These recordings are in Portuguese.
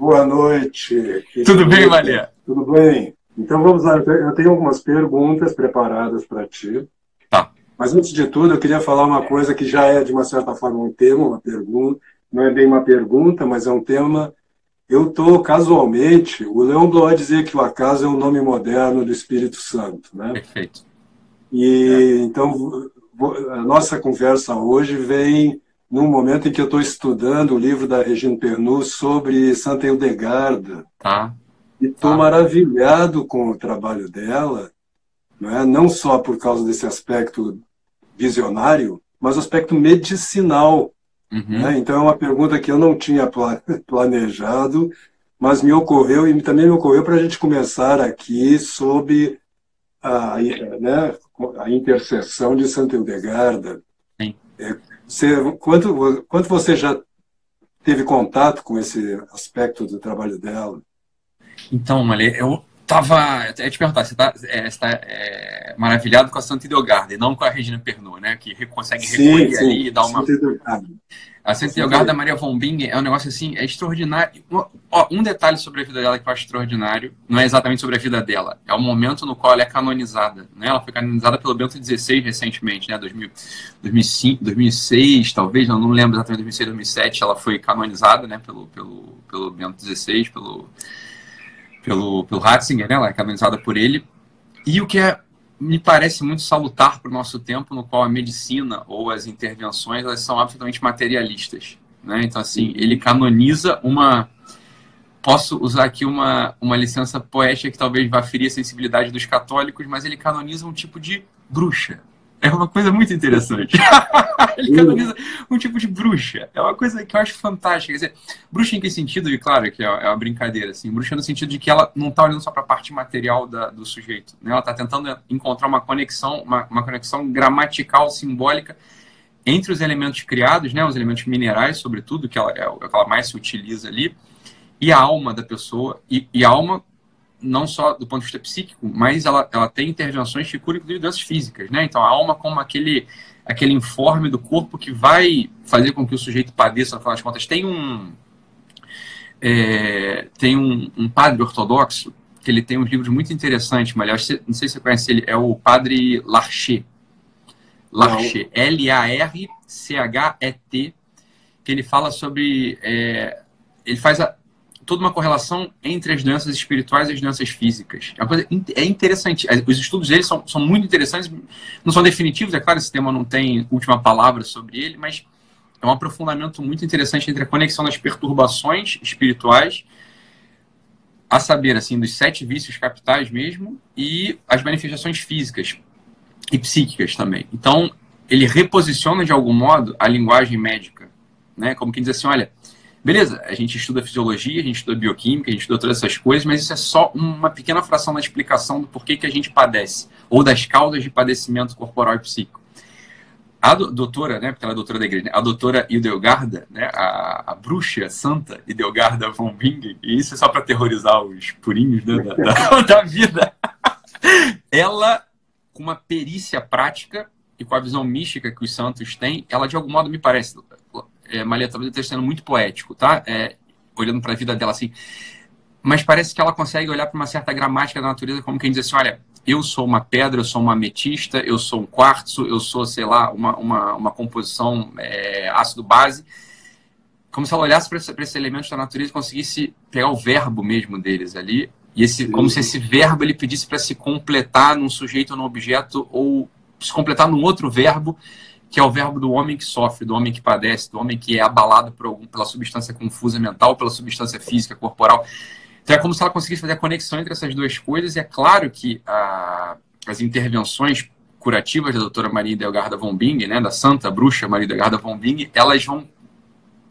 Boa noite. Tudo bem, Maria? Tudo bem. Então vamos lá. Eu tenho algumas perguntas preparadas para ti. Tá. Mas antes de tudo, eu queria falar uma coisa que já é, de uma certa forma, um tema, uma pergunta. Não é bem uma pergunta, mas é um tema. Eu estou, casualmente, o Leon Bloy dizia que o acaso é um nome moderno do Espírito Santo. Né? Perfeito. E é. então, a nossa conversa hoje vem num momento em que eu estou estudando o livro da Regina Pernu sobre Santa Hildegarda. Tá. E estou tá. maravilhado com o trabalho dela, não, é? não só por causa desse aspecto visionário, mas o aspecto medicinal. Uhum. Né? Então é uma pergunta que eu não tinha planejado, mas me ocorreu e também me ocorreu para a gente começar aqui sobre a, né, a intercessão de Santa Hildegarda. Sim. É, você, quanto, quanto você já teve contato com esse aspecto do trabalho dela? Então, Malê, eu tava. Eu ia te perguntar, você está é, tá, é, maravilhado com a Santa Ideogarda e não com a Regina Pernod, né? Que consegue recolher ali e dar uma. A Santa Ideogarda Maria von Bingen é um negócio assim, é extraordinário. Ó, um detalhe sobre a vida dela que eu acho extraordinário, não é exatamente sobre a vida dela, é o momento no qual ela é canonizada. Né? Ela foi canonizada pelo Bento XVI recentemente, né? 2000, 2005, 2006, talvez, não, não lembro exatamente, 2006, 2007, ela foi canonizada né? pelo, pelo, pelo Bento XVI, pelo, pelo, pelo Ratzinger, né? ela é canonizada por ele. E o que é me parece muito salutar para o nosso tempo, no qual a medicina ou as intervenções elas são absolutamente materialistas. Né? Então, assim, ele canoniza uma. Posso usar aqui uma, uma licença poética que talvez vá ferir a sensibilidade dos católicos, mas ele canoniza um tipo de bruxa. É uma coisa muito interessante. ele canoniza um tipo de bruxa. É uma coisa que eu acho fantástica. Dizer, bruxa em que sentido? E claro que é, é uma brincadeira, assim. Bruxa no sentido de que ela não está olhando só para a parte material da, do sujeito. Né? Ela está tentando encontrar uma conexão, uma, uma conexão gramatical, simbólica entre os elementos criados, né, os elementos minerais, sobretudo, que ela, é o que ela mais se utiliza ali, e a alma da pessoa. E, e a alma não só do ponto de vista psíquico, mas ela, ela tem intervenções que curam inclusive doenças físicas, né? Então a alma como aquele aquele informe do corpo que vai fazer com que o sujeito padeça, no final das contas. Tem um é, tem um, um, padre ortodoxo que ele tem uns livros muito interessantes, mas não sei se você conhece ele, é o padre Larcher. Larcher, L-A-R-C-H-E-T, que ele fala sobre é, ele faz a, toda uma correlação entre as doenças espirituais e as doenças físicas. É, coisa, é interessante. Os estudos dele são, são muito interessantes, não são definitivos, é claro, esse tema não tem última palavra sobre ele, mas é um aprofundamento muito interessante entre a conexão das perturbações espirituais, a saber, assim, dos sete vícios capitais mesmo, e as manifestações físicas e psíquicas também. Então, ele reposiciona, de algum modo, a linguagem médica, né? Como quem diz assim, olha, Beleza, a gente estuda fisiologia, a gente estuda bioquímica, a gente estuda todas essas coisas, mas isso é só uma pequena fração da explicação do porquê que a gente padece, ou das causas de padecimento corporal e psíquico. A doutora, né, porque ela é doutora da igreja, né, a doutora Idelgarda, né, a, a bruxa santa Idelgarda von Bingen, e isso é só para terrorizar os purinhos né, da, da, da vida, ela, com uma perícia prática e com a visão mística que os santos têm, ela de algum modo me parece, é, Maria talvez esteja sendo muito poético, tá? É, olhando para a vida dela assim. Mas parece que ela consegue olhar para uma certa gramática da natureza como quem diz assim, olha, eu sou uma pedra, eu sou uma ametista, eu sou um quartzo, eu sou, sei lá, uma, uma, uma composição é, ácido-base. Como se ela olhasse para esse, esses elementos da natureza e conseguisse pegar o verbo mesmo deles ali. E esse, como se esse verbo ele pedisse para se completar num sujeito ou num objeto, ou se completar num outro verbo que é o verbo do homem que sofre, do homem que padece, do homem que é abalado algum, pela substância confusa mental, pela substância física, corporal. Então é como se ela conseguisse fazer a conexão entre essas duas coisas, e é claro que a, as intervenções curativas da doutora Maria Delgarda von Bingen, né, da santa bruxa Maria Delgarda von Bingen, elas vão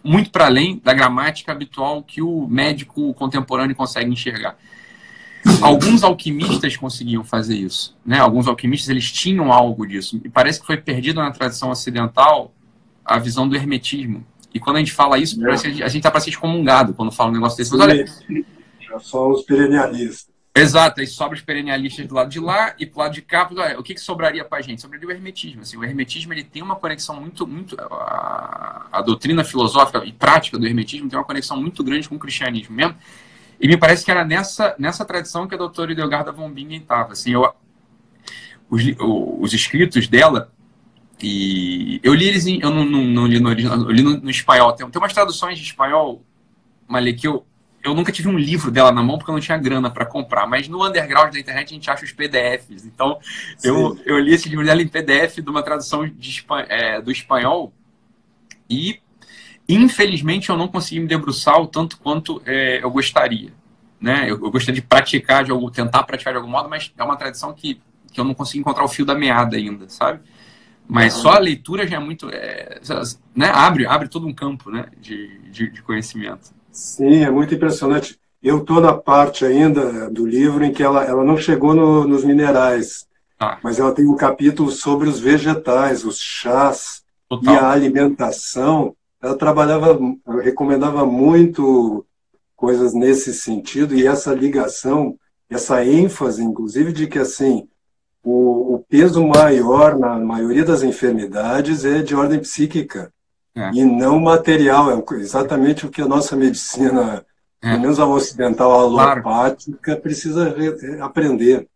muito para além da gramática habitual que o médico contemporâneo consegue enxergar. Alguns alquimistas conseguiam fazer isso, né? Alguns alquimistas eles tinham algo disso. E parece que foi perdido na tradição ocidental a visão do hermetismo. E quando a gente fala isso, é. parece que a gente está para ser excomungado quando fala um negócio desse. Mas olha, são os perennialistas. Exato, aí sobra os perennialistas do lado de lá e pro lado de cá, o que, que sobraria para a gente? Sobraria o hermetismo. Assim, o hermetismo ele tem uma conexão muito, muito a, a, doutrina filosófica e prática do hermetismo tem uma conexão muito grande com o cristianismo mesmo. E me parece que era nessa, nessa tradição que a doutora Idelgarda von Bingen estava. Assim, eu, os, os escritos dela, e eu li eles em, eu não, não, não li no original, eu li no, no espanhol. Tem, tem umas traduções de espanhol, Malê, que eu, eu nunca tive um livro dela na mão porque eu não tinha grana para comprar, mas no underground da internet a gente acha os PDFs. Então, eu, eu li esse livro dela em PDF de uma tradução de, é, do espanhol e, infelizmente, eu não consegui me debruçar o tanto quanto é, eu gostaria. Né? Eu, eu, gostaria de praticar, de algum, tentar praticar de algum modo, mas é uma tradição que, que eu não consigo encontrar o fio da meada ainda, sabe? Mas só a leitura já é muito. É, né? abre, abre todo um campo né? de, de, de conhecimento. Sim, é muito impressionante. Eu estou na parte ainda do livro em que ela, ela não chegou no, nos minerais, ah. mas ela tem um capítulo sobre os vegetais, os chás Total. e a alimentação. Ela trabalhava, recomendava muito coisas nesse sentido e essa ligação, essa ênfase, inclusive, de que assim o, o peso maior na maioria das enfermidades é de ordem psíquica é. e não material. É exatamente o que a nossa medicina, é. pelo menos a ocidental alopática, claro. precisa aprender.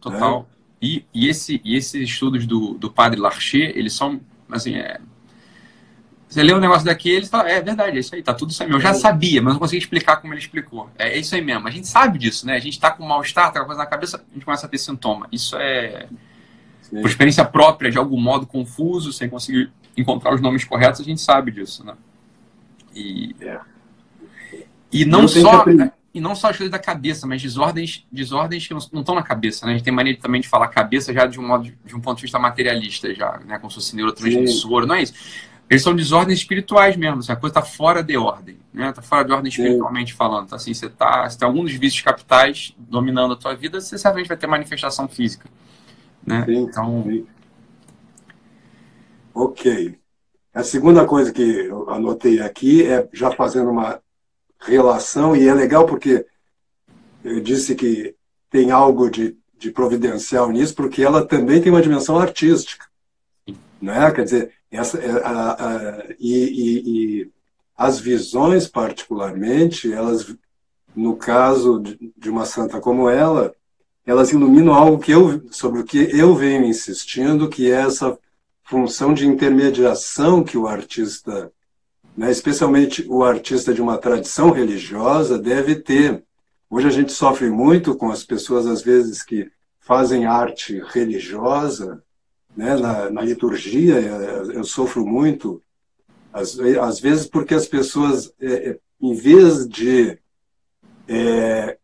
Total. Né? E, e, esse, e esses estudos do, do padre Larcher, eles são, assim, é, você lê um negócio daqui, ele fala, é verdade, é isso aí, tá tudo isso aí. Eu já é. sabia, mas não consegui explicar como ele explicou. É, é, isso aí mesmo. A gente sabe disso, né? A gente tá com mal-estar, tá com coisa na cabeça, a gente começa a ter sintoma. Isso é, Sim. por experiência própria, de algum modo confuso, sem conseguir encontrar os nomes corretos, a gente sabe disso, né? E, é. e não, só e não só as coisas da cabeça, mas desordens, desordens que não estão na cabeça, né? A gente tem maneira também de falar cabeça já de um modo de um ponto de vista materialista já, né? Como se fosse neurotransmissor, não é isso? Eles são desordens espirituais mesmo, assim, a coisa está fora de ordem, né? Está fora de ordem espiritualmente falando. Então, assim, você tá, você tem algum dos vícios capitais dominando a tua vida, você certamente vai ter manifestação física, né? Sim, então, sim. Ok. A segunda coisa que eu anotei aqui é já fazendo uma relação, e é legal porque eu disse que tem algo de, de providencial nisso, porque ela também tem uma dimensão artística. Né? Quer dizer, essa, é, a, a, e, e, e, as visões, particularmente, elas, no caso de, de uma santa como ela, elas iluminam algo que eu, sobre o que eu venho insistindo, que é essa função de intermediação que o artista, né, especialmente o artista de uma tradição religiosa, deve ter. Hoje a gente sofre muito com as pessoas, às vezes, que fazem arte religiosa, né, na, na liturgia, eu sofro muito, às, às vezes porque as pessoas, é, é, em vez de, é,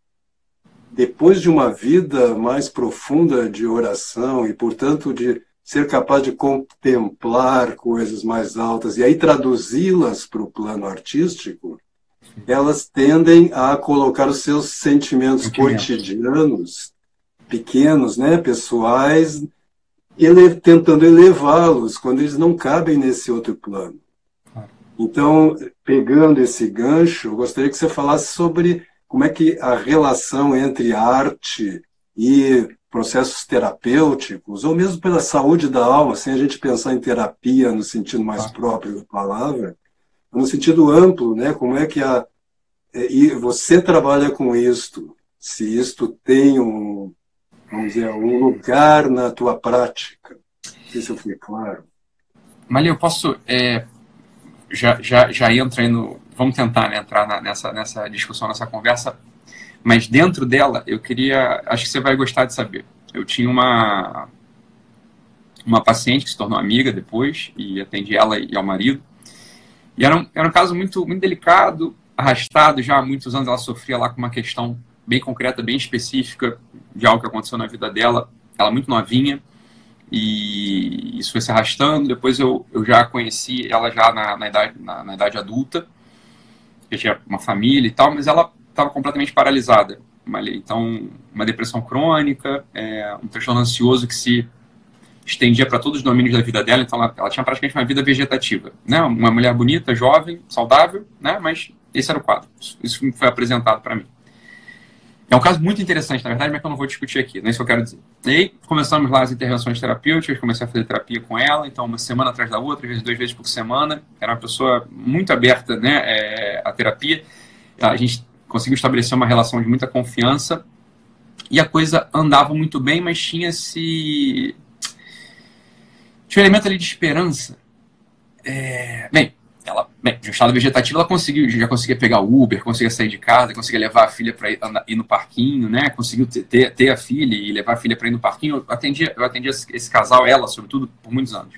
depois de uma vida mais profunda de oração e, portanto, de ser capaz de contemplar coisas mais altas e aí traduzi-las para o plano artístico, elas tendem a colocar os seus sentimentos. cotidianos, pequenos, né, pessoais, ele, tentando elevá-los quando eles não cabem nesse outro plano. Então, pegando esse gancho, eu gostaria que você falasse sobre como é que a relação entre arte e processos terapêuticos, ou mesmo pela saúde da alma, sem a gente pensar em terapia no sentido mais ah. próprio da palavra, no sentido amplo, né? Como é que a e você trabalha com isto? Se isto tem um, vamos dizer, um lugar na tua prática? Não sei se eu fui claro. Malia, eu posso é, já, já, já entra aí no, vamos tentar né, entrar na, nessa, nessa discussão, nessa conversa mas dentro dela, eu queria. Acho que você vai gostar de saber. Eu tinha uma, uma paciente que se tornou amiga depois, e atendi ela e ao marido. E era um, era um caso muito, muito delicado, arrastado já há muitos anos. Ela sofria lá com uma questão bem concreta, bem específica de algo que aconteceu na vida dela. Ela muito novinha, e isso foi se arrastando. Depois eu, eu já conheci ela já na, na idade, na, na idade adulta, eu tinha uma família e tal, mas ela estava completamente paralisada. Então, uma depressão crônica, é, um transtorno ansioso que se estendia para todos os domínios da vida dela. Então, ela, ela, tinha praticamente uma vida vegetativa. Né? Uma mulher bonita, jovem, saudável, né? mas esse era o quadro. Isso foi apresentado para mim. É um caso muito interessante, na verdade, mas que eu não vou discutir aqui, não é isso que eu quero dizer. E aí, começamos lá as intervenções terapêuticas, comecei a fazer terapia com ela, então uma semana atrás da outra, às vezes duas vezes por semana. Era uma pessoa muito aberta né, é, à terapia. A gente conseguiu estabelecer uma relação de muita confiança e a coisa andava muito bem, mas tinha esse. Tinha um elemento ali de esperança. É... Bem, ela, bem, de estado vegetativo, ela conseguiu, já conseguia pegar o Uber, conseguia sair de casa, conseguia levar a filha para ir, ir, no parquinho, né? Conseguiu ter, ter, ter, a filha e levar a filha para ir no parquinho. Eu atendia, eu atendia esse casal, ela, sobretudo, por muitos anos.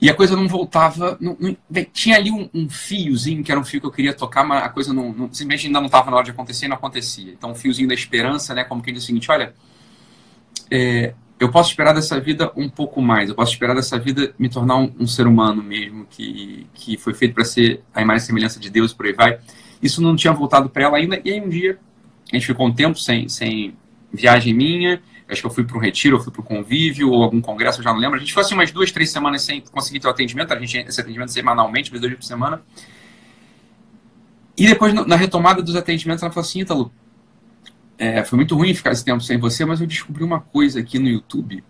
E a coisa não voltava. Não, não, bem, tinha ali um, um, fiozinho, que era um fio que eu queria tocar, mas a coisa não, não simplesmente ainda não estava na hora de acontecer não acontecia. Então, um fiozinho da esperança, né? Como quem diz o seguinte: olha, é, eu posso esperar dessa vida um pouco mais, eu posso esperar dessa vida me tornar um, um ser humano mesmo, que, que foi feito para ser a imagem e semelhança de Deus, por aí vai. Isso não tinha voltado para ela ainda, e aí um dia a gente ficou um tempo sem, sem viagem minha, acho que eu fui para um retiro, ou fui para um convívio, ou algum congresso, eu já não lembro. A gente ficou assim umas duas, três semanas sem conseguir ter o atendimento, a gente esse atendimento semanalmente, duas vezes por semana. E depois, na retomada dos atendimentos, ela falou assim, Ítalo, é, foi muito ruim ficar esse tempo sem você, mas eu descobri uma coisa aqui no YouTube.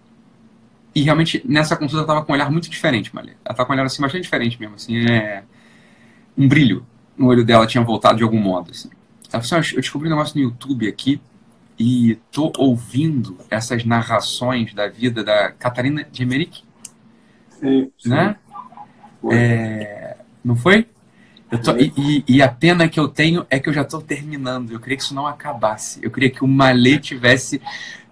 E realmente, nessa consulta, ela estava com um olhar muito diferente, Malê. Ela estava com um olhar assim, bastante diferente mesmo. Assim, é... Um brilho no olho dela tinha voltado de algum modo. Assim. Ela falou assim, eu descobri um negócio no YouTube aqui e tô ouvindo essas narrações da vida da Catarina de Emerick. Sim, sim. Né? É... Não foi? Tô, e, e, a pena que eu tenho é que eu já estou terminando. Eu queria que isso não acabasse. Eu queria que o Malê tivesse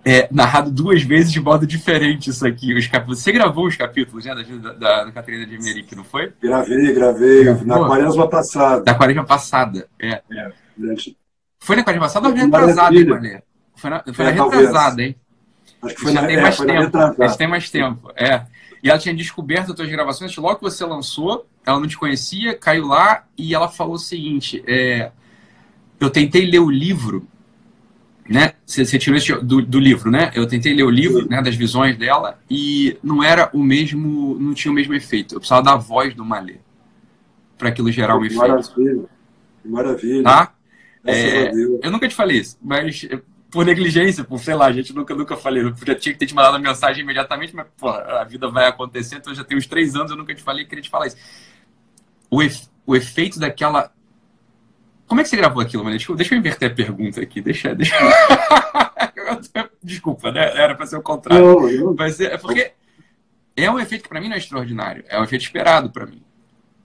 é, narrado duas vezes de modo diferente isso aqui. Os capítulos. Você gravou os capítulos né, da, da, da Catarina de Emerick, não foi? Gravei, gravei. Gravou? Na quaresma passada. Da quaresma passada, é. é foi na quaresma passada ou na retrasada, hein, Malê? Foi na, foi é, na retrasada, hein? Acho que foi na, tem é, mais tempo. Esse tem mais tempo, é. E ela tinha descoberto as tuas gravações logo que você lançou, ela não te conhecia, caiu lá e ela falou o seguinte: é, eu tentei ler o livro, né? Você, você tirou isso do, do, livro, né? Eu tentei ler o livro, né, das visões dela e não era o mesmo, não tinha o mesmo efeito. Eu precisava da voz do Malê para aquilo gerar um efeito. Maravilha, maravilha. Tá? É, eu nunca te falei isso, mas por negligência, por sei lá, a gente nunca, nunca falei. Eu já tinha que ter te mandado a mensagem imediatamente, mas pô, a vida vai acontecer, então já tem uns três anos, eu nunca te falei, queria te falar isso. O, efe, o efeito daquela. Como é que você gravou aquilo, mano? Deixa, deixa eu inverter a pergunta aqui. Deixa. deixa... Desculpa, né? Era para ser o contrário. Não, não. Mas é, é porque é um efeito que para mim não é extraordinário, é um efeito esperado para mim.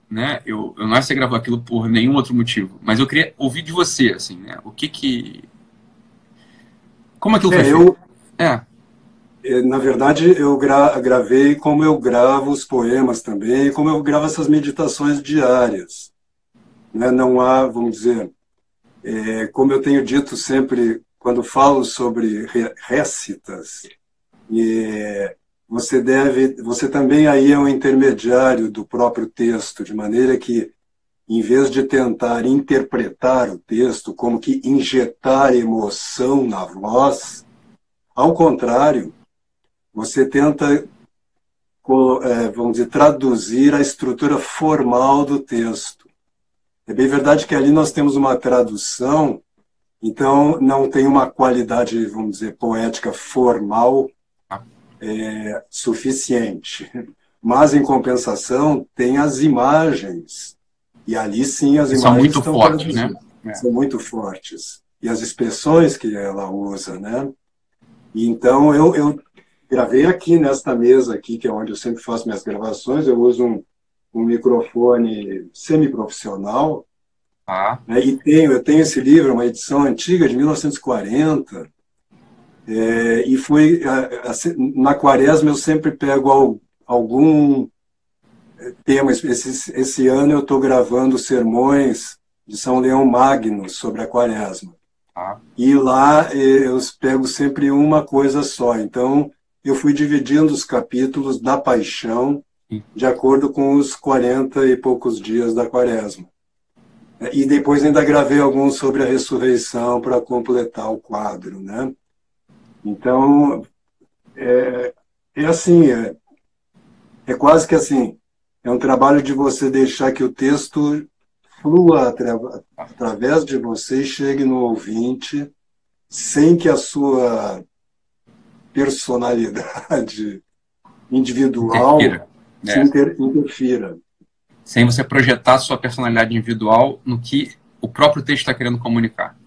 Né? Eu, eu não acho que você gravou aquilo por nenhum outro motivo, mas eu queria ouvir de você, assim, né? O que que como aquilo é, foi eu, é. é. Na verdade, eu gra gravei como eu gravo os poemas também, como eu gravo essas meditações diárias. Né? Não há, vamos dizer, é, como eu tenho dito sempre quando falo sobre récitas, e você deve, você também aí é um intermediário do próprio texto, de maneira que em vez de tentar interpretar o texto como que injetar emoção na voz, ao contrário, você tenta, é, vamos dizer, traduzir a estrutura formal do texto. É bem verdade que ali nós temos uma tradução, então não tem uma qualidade, vamos dizer, poética formal é, suficiente. Mas, em compensação, tem as imagens e ali sim as imagens são muito fortes, né? São muito fortes. E as expressões que ela usa, né? E então eu, eu gravei aqui nesta mesa aqui, que é onde eu sempre faço minhas gravações, eu uso um, um microfone semi-profissional. Ah. Né? E tenho, eu tenho esse livro, uma edição antiga de 1940. É, e foi na quaresma eu sempre pego algum tema. Esse, esse ano eu estou gravando sermões de São Leão Magno sobre a quaresma. Ah. E lá eh, eu pego sempre uma coisa só. Então, eu fui dividindo os capítulos da paixão de acordo com os 40 e poucos dias da quaresma. E depois ainda gravei alguns sobre a ressurreição para completar o quadro, né? Então, é, é assim, é, é quase que assim, é um trabalho de você deixar que o texto flua através de você, chegue no ouvinte sem que a sua personalidade individual interfira. se inter, interfira. Sem você projetar sua personalidade individual no que o próprio texto está querendo comunicar.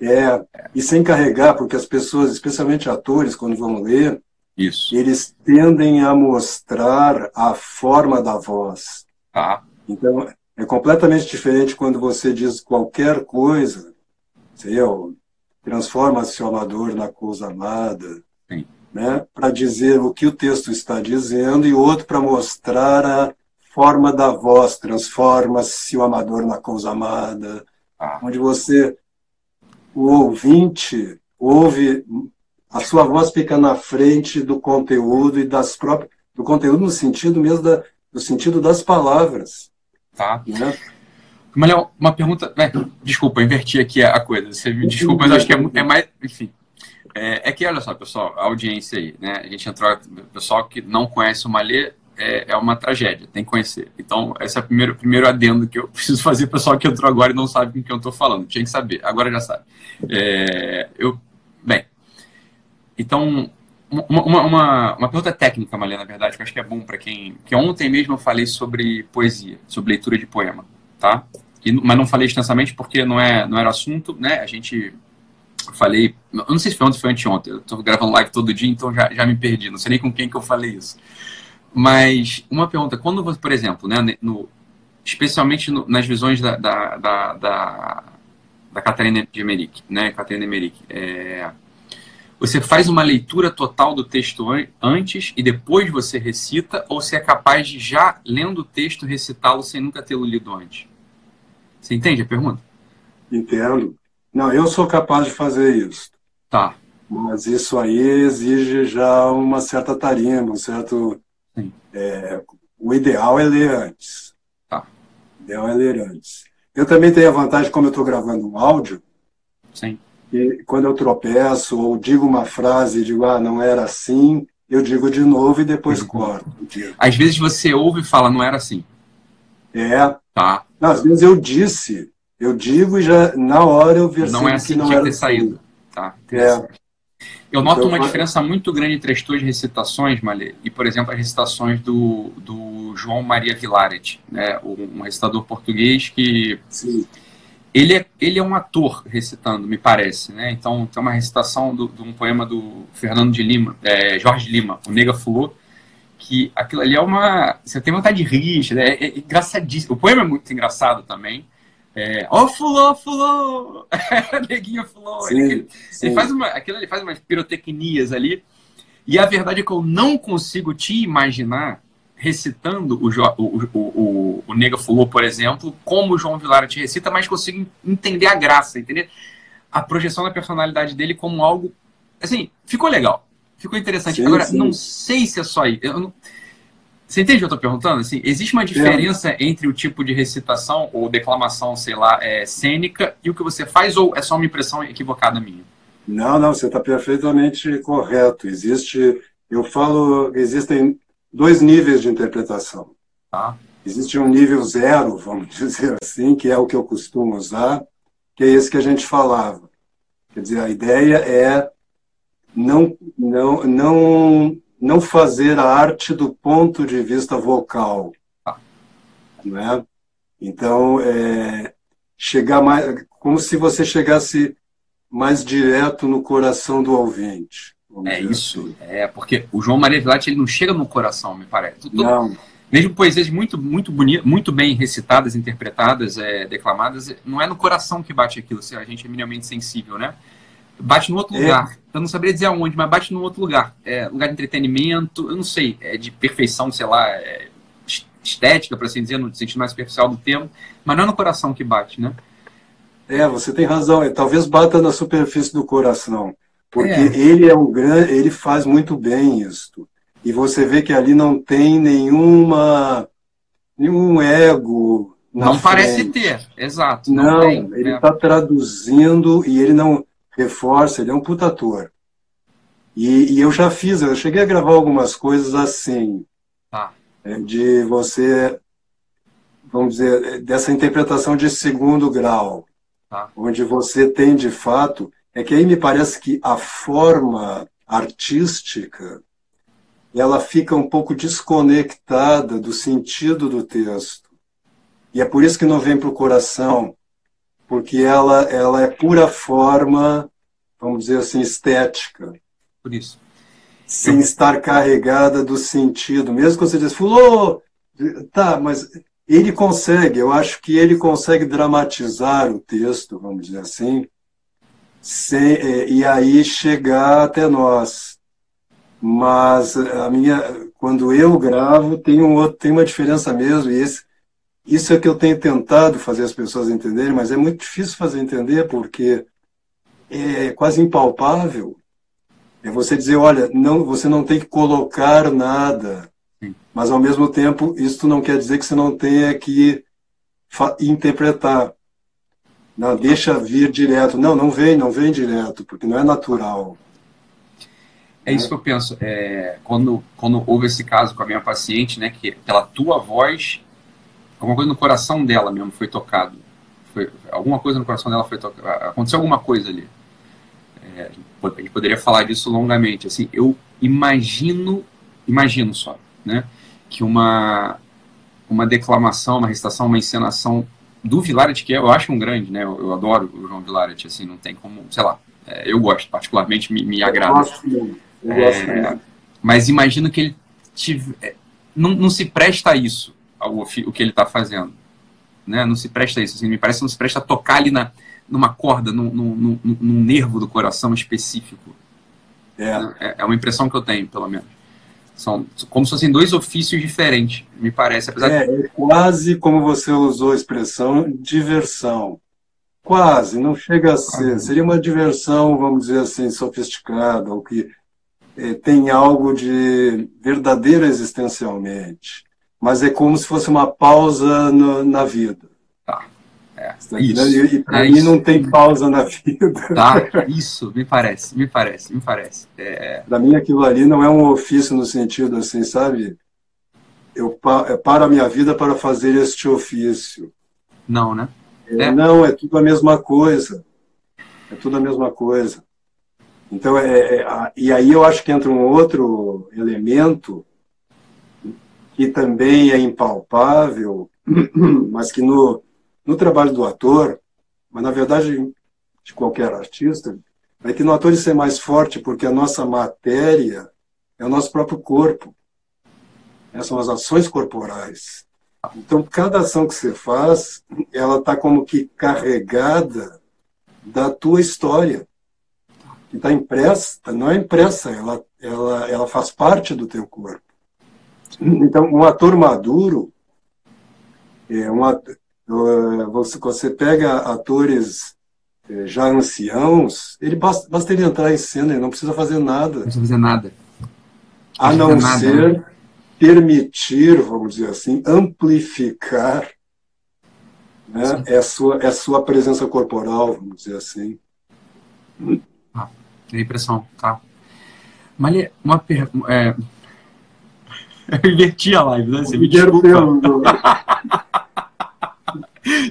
É, e sem carregar, porque as pessoas, especialmente atores, quando vão ler, Isso. eles tendem a mostrar a forma da voz. Tá. Então, é completamente diferente quando você diz qualquer coisa, sei eu, transforma seu amador na coisa amada, né, para dizer o que o texto está dizendo, e outro para mostrar a forma da voz, transforma-se o amador na coisa amada, ah. onde você, o ouvinte, ouve, a sua voz fica na frente do conteúdo e das próprias, do conteúdo no sentido mesmo da, no sentido das palavras. Tá. Né? Mas, uma pergunta. É, desculpa, inverti aqui a coisa. Você me desculpa, mas acho que é, é mais. Enfim. É, é, que, olha só, pessoal, a audiência aí, né? A gente entrou. Pessoal que não conhece o Malê é, é uma tragédia, tem que conhecer. Então, esse é o primeiro, primeiro adendo que eu preciso fazer. Pessoal que entrou agora e não sabe com quem eu estou falando. Tinha que saber, agora já sabe. É, eu, então, uma, uma, uma, pergunta técnica, Malê, na verdade, que eu acho que é bom para quem. Que ontem mesmo eu falei sobre poesia, sobre leitura de poema, tá? E, mas não falei extensamente porque não, é, não era assunto, né? A gente falei, eu não sei se foi ontem ou foi anteontem, eu tô gravando live todo dia, então já, já me perdi, não sei nem com quem que eu falei isso. Mas uma pergunta, quando você, por exemplo, né, no, especialmente no, nas visões da, da, da, da, da Catarina de Emerick, né, Catarina Emerick, é, você faz uma leitura total do texto antes e depois você recita, ou você é capaz de já, lendo o texto, recitá-lo sem nunca tê-lo lido antes? Você entende a pergunta? Entendo. Não, eu sou capaz de fazer isso. Tá. Mas isso aí exige já uma certa tarimba, um certo. É, o ideal é ler antes. Tá. O ideal é ler antes. Eu também tenho a vantagem, como eu estou gravando um áudio, Sim. E quando eu tropeço ou digo uma frase e digo, ah, não era assim, eu digo de novo e depois uhum. corto. Às vezes você ouve e fala, não era assim. É. Tá. Às vezes eu disse, eu digo e já na hora eu vi Não é assim que não tinha que ter assim. saído. Tá. É. Eu noto então, uma diferença muito grande entre as tuas recitações, Malê, e, por exemplo, as recitações do, do João Maria Vilaret, né, um recitador português que Sim ele é, ele é um ator recitando, me parece, né? Então tem uma recitação de um poema do Fernando de Lima, é, Jorge Lima, o Nega Fulô, que aquilo ali é uma. Você tem vontade de rir, né? é, é engraçadíssimo. O poema é muito engraçado também. É, ó, oh, Fulô, Fulô! Neguinho Fulô! Sim, ele, sim. ele, faz uma, aquilo ele faz umas pirotecnias ali. E a verdade é que eu não consigo te imaginar recitando o, o, o, o, Nega Fulô, por exemplo, como o João Vilara te recita, mas consigo entender a graça, entender a projeção da personalidade dele como algo. Assim, ficou legal. Ficou interessante. Sim, Agora, sim. não sei se é só isso. Não... Você entende o que eu estou perguntando? Assim, existe uma diferença é. entre o tipo de recitação ou declamação, sei lá, é, cênica e o que você faz, ou é só uma impressão equivocada minha? Não, não, você está perfeitamente correto. Existe, eu falo, existem dois níveis de interpretação. Tá. Existe um nível zero, vamos dizer assim, que é o que eu costumo usar, que é esse que a gente falava. Quer dizer, a ideia é não, não, não, não fazer a arte do ponto de vista vocal. Tá. Né? Então, é, chegar mais, como se você chegasse mais direto no coração do ouvinte. É isso, assim. é, porque o João Maria Vilate ele não chega no coração, me parece. Tudo, não. Mesmo poesias muito, muito bonitas, muito bem recitadas, interpretadas, é, declamadas, não é no coração que bate aquilo, se a gente é minimamente sensível, né? Bate no outro é. lugar. Eu não saberia dizer aonde, mas bate no outro lugar. É, lugar de entretenimento, eu não sei, é de perfeição, sei lá, é, estética, para assim dizer, no sentido mais superficial do termo, mas não é no coração que bate, né? É, você tem razão. Talvez bata na superfície do coração. Porque é. ele é um grande, ele faz muito bem isso. E você vê que ali não tem nenhuma nenhum ego. não frente. parece ter, exato. Não, não tem, ele está é. traduzindo e ele não reforça, ele é um putator. E, e, eu já fiz, eu cheguei a gravar algumas coisas assim, ah. de você, vamos dizer, dessa interpretação de segundo grau. tá. onde você tem de fato. É que aí me parece que a forma artística ela fica um pouco desconectada do sentido do texto. E é por isso que não vem para o coração, porque ela, ela é pura forma, vamos dizer assim, estética. Por isso. Sem estar carregada do sentido. Mesmo que você diz, fulô, tá, mas ele consegue, eu acho que ele consegue dramatizar o texto, vamos dizer assim, sem, é, e aí chegar até nós. Mas a minha, quando eu gravo, tem, um outro, tem uma diferença mesmo, e esse, isso é que eu tenho tentado fazer as pessoas entenderem, mas é muito difícil fazer entender porque é quase impalpável. É você dizer, olha, não, você não tem que colocar nada, mas ao mesmo tempo isso não quer dizer que você não tenha que interpretar. Não, deixa vir direto. Não, não vem, não vem direto, porque não é natural. É isso que eu penso. É, quando, quando houve esse caso com a minha paciente, né, que pela tua voz, alguma coisa no coração dela mesmo foi tocado. Foi, alguma coisa no coração dela foi tocado. Aconteceu alguma coisa ali. É, a gente poderia falar disso longamente. Assim, eu imagino, imagino só, né, que uma uma declamação, uma recitação, uma encenação do Vilaret, que eu acho um grande, né? Eu, eu adoro o João Vilaret, assim, não tem como, sei lá, é, eu gosto, particularmente me, me agrada. Eu gosto, eu gosto é, mas imagino que ele tive, é, não, não se presta a isso, ao, o que ele está fazendo. Né? Não se presta a isso. Assim, me parece que não se presta a tocar ali na, numa corda, num, num, num, num nervo do coração específico. É. é. é uma impressão que eu tenho, pelo menos. São como se fossem dois ofícios diferentes, me parece. Apesar é, de... é quase como você usou a expressão diversão. Quase, não chega a ser. Seria uma diversão, vamos dizer assim, sofisticada, ou que é, tem algo de verdadeiro existencialmente. Mas é como se fosse uma pausa no, na vida. É, isso. E, para é mim não tem pausa na vida. Tá, isso, me parece, me parece, me parece. É... Para mim aquilo ali não é um ofício no sentido assim, sabe? Eu é paro a minha vida para fazer este ofício. Não, né? É, é. Não, é tudo a mesma coisa. É tudo a mesma coisa. Então, é, é, e aí eu acho que entra um outro elemento que também é impalpável, mas que no, no trabalho do ator, mas na verdade de qualquer artista, é que no ator isso é mais forte porque a nossa matéria é o nosso próprio corpo. Essas são as ações corporais. Então, cada ação que você faz, ela está como que carregada da tua história. Que está impressa, não é impressa, ela, ela, ela faz parte do teu corpo. Então, um ator maduro, é um ator, você, você pega atores eh, já anciãos, ele basta, basta ele entrar em cena, ele não precisa fazer nada. Não precisa fazer nada. A não nada, ser né? permitir, vamos dizer assim, amplificar né, é, a sua, é sua presença corporal, vamos dizer assim. Ah, tem impressão, tá. Mas uma pergunta. É... Eu inverti a live, né? Você me desculpa.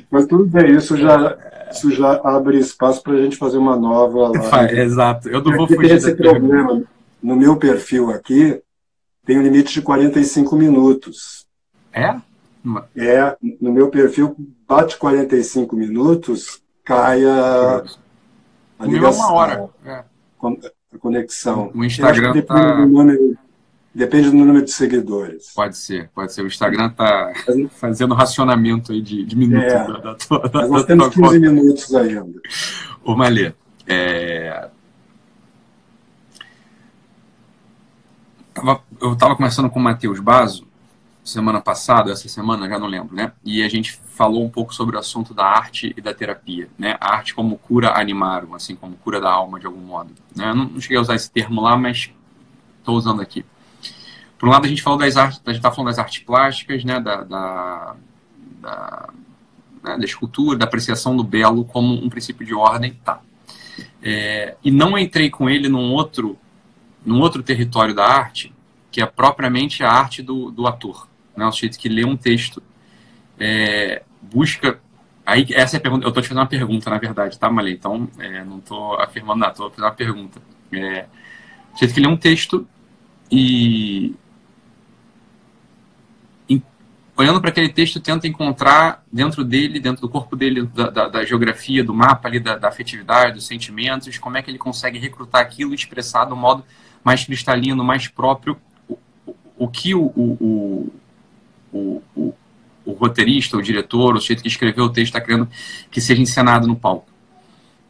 Mas tudo bem, isso já, isso já abre espaço para a gente fazer uma nova live. Exato, eu não vou fugir tem esse problema. No meu perfil aqui, tem um limite de 45 minutos. É? É, no meu perfil, bate 45 minutos, cai a, a ligação. uma hora. É. A conexão. O Instagram está... Depende do número de seguidores. Pode ser, pode ser. O Instagram está fazendo racionamento aí de, de minutos é, da, da tua. Mas nós temos 15 conta. minutos ainda. Ô, Malê, é... eu estava conversando com o Matheus Basso semana passada, essa semana, já não lembro, né? E a gente falou um pouco sobre o assunto da arte e da terapia, né? A arte como cura animarum, assim, como cura da alma, de algum modo. Né? Eu não cheguei a usar esse termo lá, mas estou usando aqui. Por um lado, a gente falou das artes, a gente está falando das artes plásticas, né, da, da, da, né, da, escultura, da apreciação do belo como um princípio de ordem, tá. É, e não entrei com ele num outro, num outro território da arte, que é propriamente a arte do, do ator, né, o jeito que lê um texto, é, busca Aí, essa é a pergunta. Eu estou te fazendo uma pergunta, na verdade, tá, Malê? Então, é, não estou afirmando nada, estou fazendo uma pergunta. É, jeito que é um texto e olhando para aquele texto, tenta encontrar dentro dele, dentro do corpo dele, da, da, da geografia, do mapa ali, da, da, afetividade, dos sentimentos, como é que ele consegue recrutar aquilo e expressar do modo mais cristalino, mais próprio, o, o, o que o, o, o, o roteirista, o diretor, o jeito que escreveu o texto está querendo que seja encenado no palco.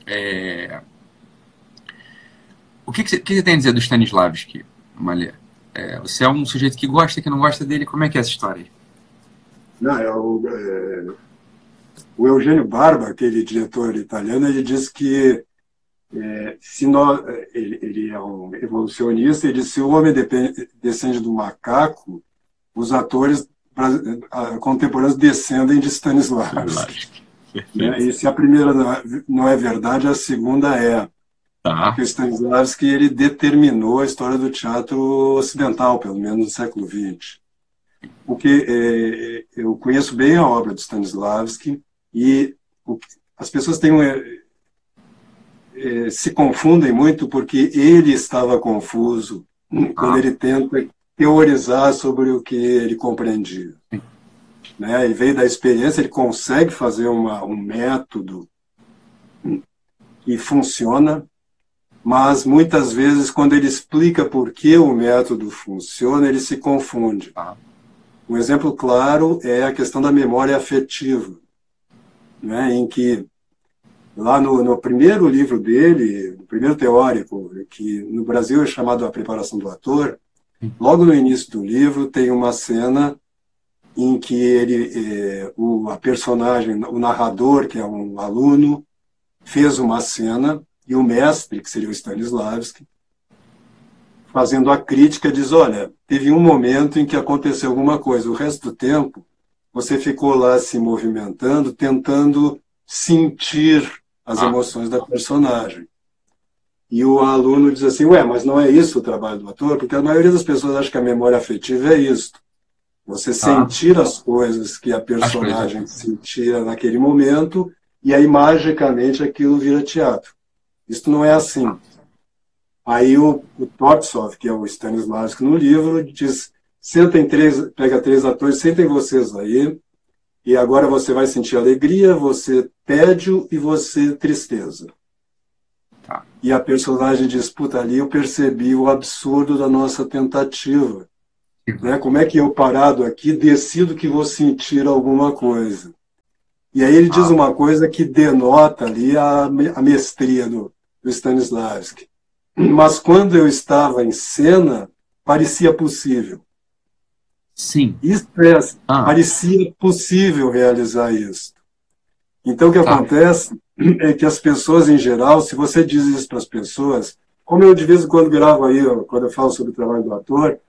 É... O que, que, você, que, você, tem a dizer do Stanislavski, Malê? É, você é um sujeito que gosta, que não gosta dele, como é que é essa história aí? Não, é o, é, o Eugênio Barba, aquele diretor italiano, ele diz que é, se nós, ele, ele, é um evolucionista, ele diz se o homem depende, descende do macaco, os atores contemporâneos descendem de Stanislavski. Né? E se a primeira não é verdade, a segunda é. Tá. Porque Stanislavski ele determinou a história do teatro ocidental, pelo menos no século XX. Porque é, eu conheço bem a obra de Stanislavski e o, as pessoas têm é, é, se confundem muito porque ele estava confuso quando ah. ele tenta teorizar sobre o que ele compreendia. Né? Ele veio da experiência, ele consegue fazer uma, um método que funciona, mas muitas vezes, quando ele explica por que o método funciona, ele se confunde. Ah. Um exemplo claro é a questão da memória afetiva, né? em que, lá no, no primeiro livro dele, o primeiro teórico, que no Brasil é chamado A Preparação do Ator, Logo no início do livro tem uma cena em que ele, eh, o, a personagem, o narrador, que é um aluno, fez uma cena e o mestre, que seria o Stanislavski, fazendo a crítica, diz: Olha, teve um momento em que aconteceu alguma coisa, o resto do tempo você ficou lá se movimentando, tentando sentir as ah. emoções da personagem. E o aluno diz assim, ué, mas não é isso o trabalho do ator? Porque a maioria das pessoas acha que a memória afetiva é isso. Você ah. sentir as coisas que a personagem sentia naquele momento e aí magicamente aquilo vira teatro. Isso não é assim. Aí o, o Tortsov, que é o Stanislavski no livro, diz, sentem três, pega três atores, sentem vocês aí, e agora você vai sentir alegria, você tédio e você tristeza. Tá. E a personagem diz, puta, ali eu percebi o absurdo da nossa tentativa. Né? Como é que eu parado aqui decido que vou sentir alguma coisa? E aí ele diz ah. uma coisa que denota ali a, a mestria do, do Stanislavski. Mas quando eu estava em cena, parecia possível. Sim. Isso é, ah. parecia possível realizar isso. Então o que tá. acontece é que as pessoas em geral, se você diz isso para as pessoas, como eu de vez em quando gravo aí, quando eu falo sobre o trabalho do ator,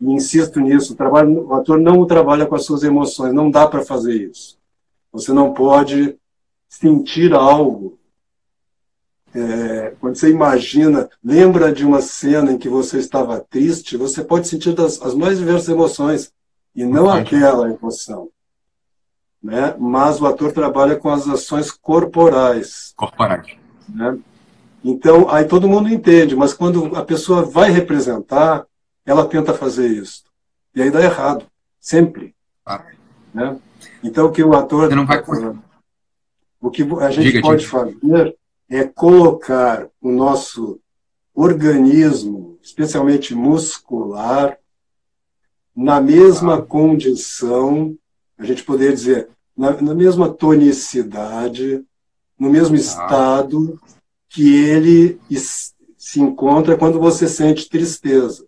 e insisto nisso, o, trabalho, o ator não trabalha com as suas emoções, não dá para fazer isso. Você não pode sentir algo. É, quando você imagina, lembra de uma cena em que você estava triste, você pode sentir das, as mais diversas emoções, e não aquela emoção né? mas o ator trabalha com as ações corporais. Corporais. Né? Então, aí todo mundo entende, mas quando a pessoa vai representar, ela tenta fazer isso. E aí dá errado, sempre. Ah. Né? Então, o que o ator. Você não vai... O que a gente diga, pode diga. fazer é colocar o nosso organismo, especialmente muscular, na mesma ah. condição a gente poderia dizer, na, na mesma tonicidade, no mesmo ah. estado que ele se encontra quando você sente tristeza.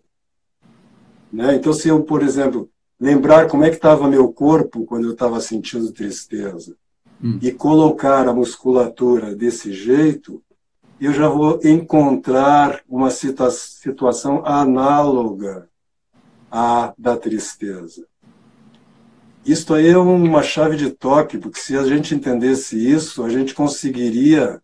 Né? Então, se eu, por exemplo, lembrar como é que estava meu corpo quando eu estava sentindo tristeza hum. e colocar a musculatura desse jeito, eu já vou encontrar uma situa situação análoga à da tristeza. Isto aí é uma chave de toque, porque se a gente entendesse isso, a gente conseguiria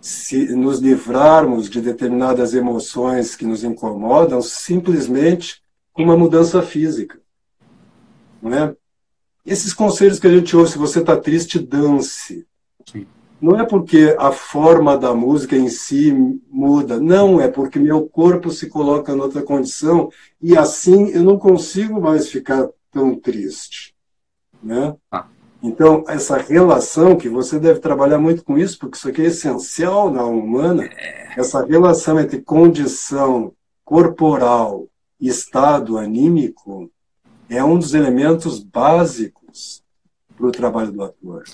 se nos livrarmos de determinadas emoções que nos incomodam simplesmente com uma mudança física. Não é? Esses conselhos que a gente ouve, se você está triste, dance. Sim. Não é porque a forma da música em si muda, não, é porque meu corpo se coloca em outra condição e assim eu não consigo mais ficar tão triste. Né? Ah. Então, essa relação, que você deve trabalhar muito com isso, porque isso aqui é essencial na alma humana, é. essa relação entre condição corporal e estado anímico é um dos elementos básicos para o trabalho do ator.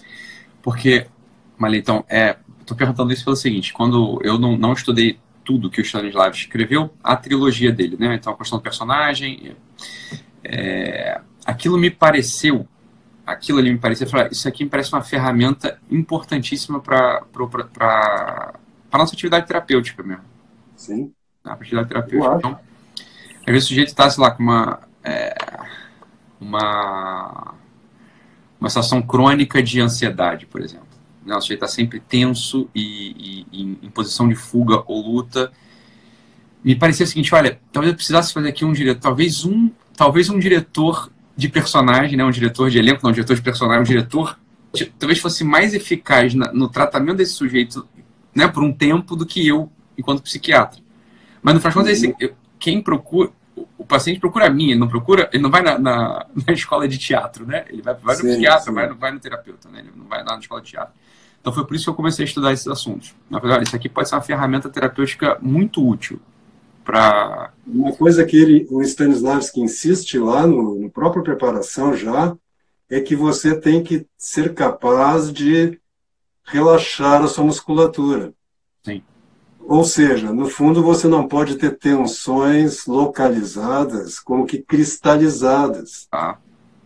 Porque, Malitão, é, estou perguntando isso pelo seguinte, quando eu não, não estudei tudo que o Stanislav escreveu, a trilogia dele, né? Então, a questão do personagem, é, aquilo me pareceu aquilo ali me parecia, falar, isso aqui me parece uma ferramenta importantíssima para a nossa atividade terapêutica mesmo. Sim. A atividade terapêutica. Então, às vezes o sujeito está, sei lá, com uma, é, uma, uma situação crônica de ansiedade, por exemplo. Né? O sujeito está sempre tenso e, e, e, em posição de fuga ou luta. Me parecia o seguinte, olha, talvez eu precisasse fazer aqui um diretor, talvez um, talvez um diretor de personagem, né, um diretor de elenco, não um diretor de personagem, um diretor talvez fosse mais eficaz na, no tratamento desse sujeito, né, por um tempo do que eu enquanto psiquiatra. Mas no final das contas, uhum. quem procura, o paciente procura a mim, ele não procura, ele não vai na, na, na escola de teatro, né? Ele vai, vai no sim, psiquiatra, sim. Vai, vai no terapeuta, né? Ele não vai na escola de teatro. Então foi por isso que eu comecei a estudar esses assuntos. Na verdade, isso aqui pode ser uma ferramenta terapêutica muito útil para. Uma coisa que ele, o Stanislavski insiste lá no, no próprio preparação já é que você tem que ser capaz de relaxar a sua musculatura. Sim. Ou seja, no fundo você não pode ter tensões localizadas, como que cristalizadas. Ah.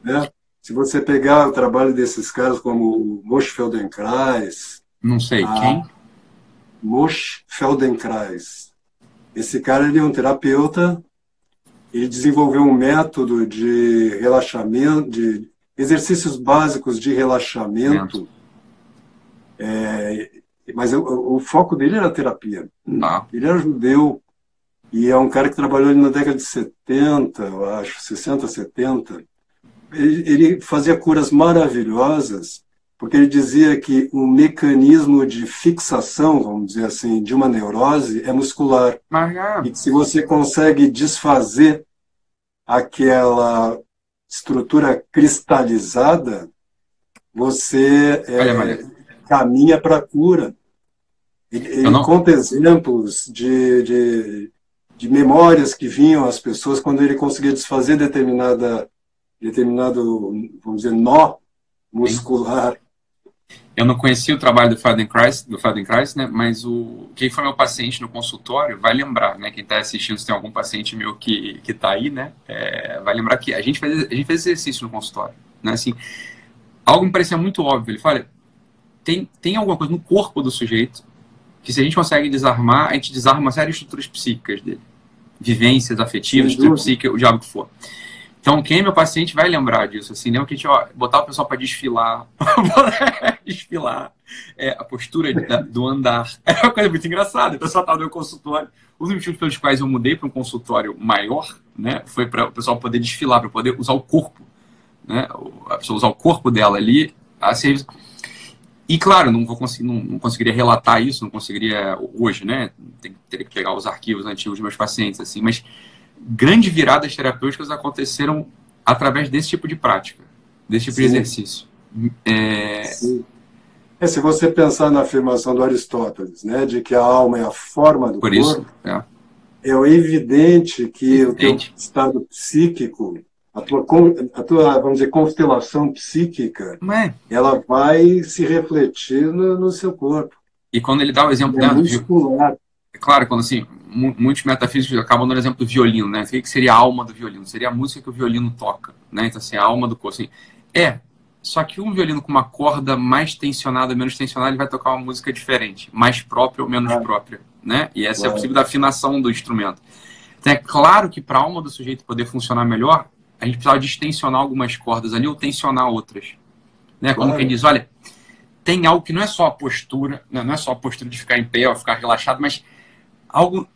Né? Se você pegar o trabalho desses caras como o Moshe Feldenkrais... Não sei, quem? Moshe Feldenkrais. Esse cara ele é um terapeuta, ele desenvolveu um método de relaxamento, de exercícios básicos de relaxamento. É, mas o, o, foco dele era a terapia. Ah. Ele era judeu e é um cara que trabalhou na década de 70, eu acho, 60, 70. Ele, ele fazia curas maravilhosas porque ele dizia que o mecanismo de fixação, vamos dizer assim, de uma neurose é muscular. Ah, e que se você consegue desfazer aquela estrutura cristalizada, você é, caminha para a cura. Ele, ele não... conta exemplos de, de, de, memórias que vinham às pessoas quando ele conseguia desfazer determinada, determinado, vamos dizer, nó muscular. Eu não conhecia o trabalho do Feldenkrais, do Feldenkrais, né? Mas o quem foi meu paciente no consultório vai lembrar, né? Quem está assistindo, se tem algum paciente meu que que está aí, né? É, vai lembrar que a gente fez a gente fez exercício no consultório, né? Assim, algo me parecia muito óbvio. Ele fala, tem tem alguma coisa no corpo do sujeito que se a gente consegue desarmar, a gente desarma uma série de estruturas psíquicas dele, vivências afetivas, estrutura psíquica, o diabo que for. Então, quem é meu paciente vai lembrar disso, assim, lembra que a gente ó, botar o pessoal para desfilar, desfilar, é, a postura de, do andar. É uma coisa muito engraçada. O pessoal estava no meu consultório. Um dos motivos pelos quais eu mudei para um consultório maior, né, foi para o pessoal poder desfilar, para poder usar o corpo, né, a pessoa usar o corpo dela ali a serviço. E claro, não vou conseguir, não, não, conseguiria relatar isso, não conseguiria hoje, né? Tem, teria que pegar os arquivos antigos dos meus pacientes, assim, mas grandes viradas terapêuticas aconteceram através desse tipo de prática, desse tipo Sim. de exercício. É... É, se você pensar na afirmação do Aristóteles, né, de que a alma é a forma do Por corpo, isso, é. é evidente que evidente. o teu estado psíquico, a tua, a tua, vamos dizer, constelação psíquica, é. ela vai se refletir no, no, seu corpo. E quando ele dá o exemplo é dela, muscular. É claro, quando assim, muitos metafísicos acabam dando exemplo do violino, né? O que seria a alma do violino? Seria a música que o violino toca, né? Então, assim, a alma do corpo. Assim, é, só que um violino com uma corda mais tensionada ou menos tensionada, ele vai tocar uma música diferente, mais própria ou menos própria, né? E essa é a possível da afinação do instrumento. Então, é claro que para a alma do sujeito poder funcionar melhor, a gente precisava distensionar algumas cordas ali ou tensionar outras. Né? Como quem diz, olha, tem algo que não é só a postura, né? não é só a postura de ficar em pé ou ficar relaxado, mas algo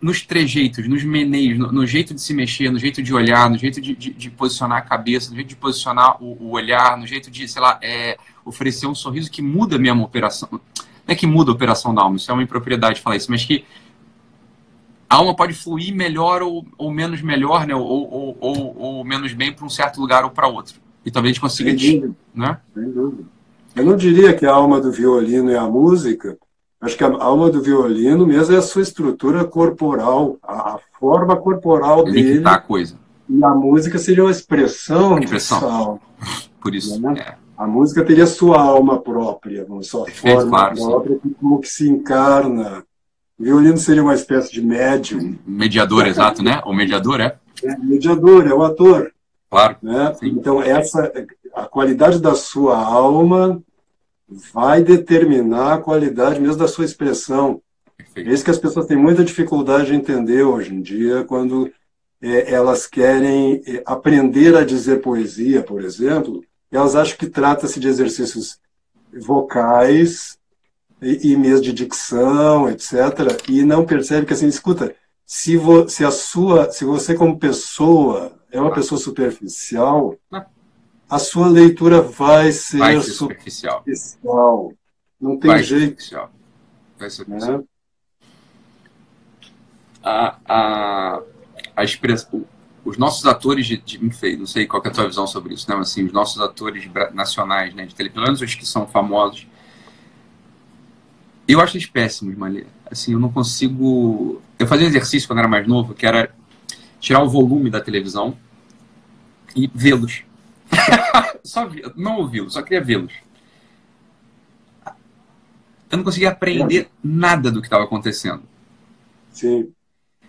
nos trejeitos, nos meneios, no, no, jeito de se mexer, no jeito de olhar, no jeito de, de, de posicionar a cabeça, no jeito de posicionar o, o, olhar, no jeito de, sei lá, é, oferecer um sorriso que muda mesmo a operação. Não é que muda a operação da alma, isso é uma impropriedade falar isso, mas que a alma pode fluir melhor ou, ou menos melhor, né? ou, ou, ou, ou menos bem para um certo lugar ou para outro. E talvez a gente consiga. Sem dúvida. Né? Sem dúvida. Eu não diria que a alma do violino é a música, Acho que a alma do violino mesmo é a sua estrutura corporal, a, forma corporal Ele dele. a coisa. E a música seria uma expressão, expressão. Por isso. Né? É. A música teria sua alma própria, sua Perfeito, forma claro, própria, sim. como que se encarna. Violino seria uma espécie de médium. Mediador, exato, né? O mediador é? é mediador, é o ator. Claro. Né? Então, essa, a qualidade da sua alma vai determinar a qualidade mesmo da sua expressão. Perfeito. É isso que as pessoas têm muita dificuldade de entender hoje em dia, quando é, elas querem é, aprender a dizer poesia, por exemplo, elas acham que trata-se de exercícios vocais e, e, mesmo de dicção, etc., e não percebe que, assim, escuta, se, vo, se a sua, se você como pessoa é uma pessoa superficial, a sua leitura vai ser, vai ser superficial. superficial. Não tem vai jeito. Ser vai ser superficial. Né? A, a, a expressão, os nossos atores de, de enfim, não sei qual é a tua visão sobre isso, né? Mas, assim, os nossos atores nacionais, né, de televisão, os que são famosos, eu acho eles péssimos, Malê. Assim, eu não consigo. Eu fazia um exercício quando era mais novo, que era tirar o volume da televisão e vê-los. só não ouvi-los, só queria vê-los. Eu não conseguia aprender nada do que estava acontecendo. Sim.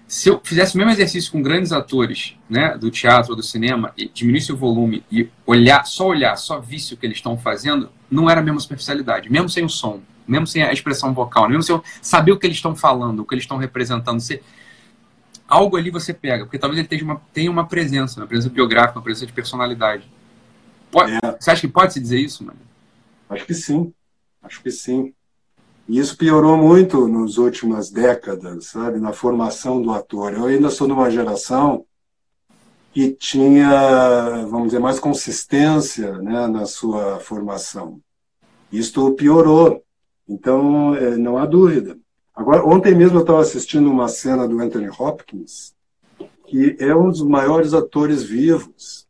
Se eu fizesse o mesmo exercício com grandes atores, né, do teatro ou do cinema, e diminuísse o volume e olhar, só olhar, só visse o que eles estão fazendo, não era a mesma superficialidade, mesmo sem o som, mesmo sem a expressão vocal, mesmo sem saber o que eles estão falando, o que eles estão representando. Você, algo ali você pega, porque talvez ele tenha uma, tenha uma presença, uma presença biográfica, uma presença de personalidade. Pode, é. Você acha que pode se dizer isso, mano? Acho que sim. Acho que sim. E isso piorou muito nas últimas décadas, sabe, na formação do ator. Eu ainda sou de uma geração que tinha, vamos dizer, mais consistência né, na sua formação. Isto piorou. Então, é, não há dúvida. Agora, ontem mesmo eu estava assistindo uma cena do Anthony Hopkins, que é um dos maiores atores vivos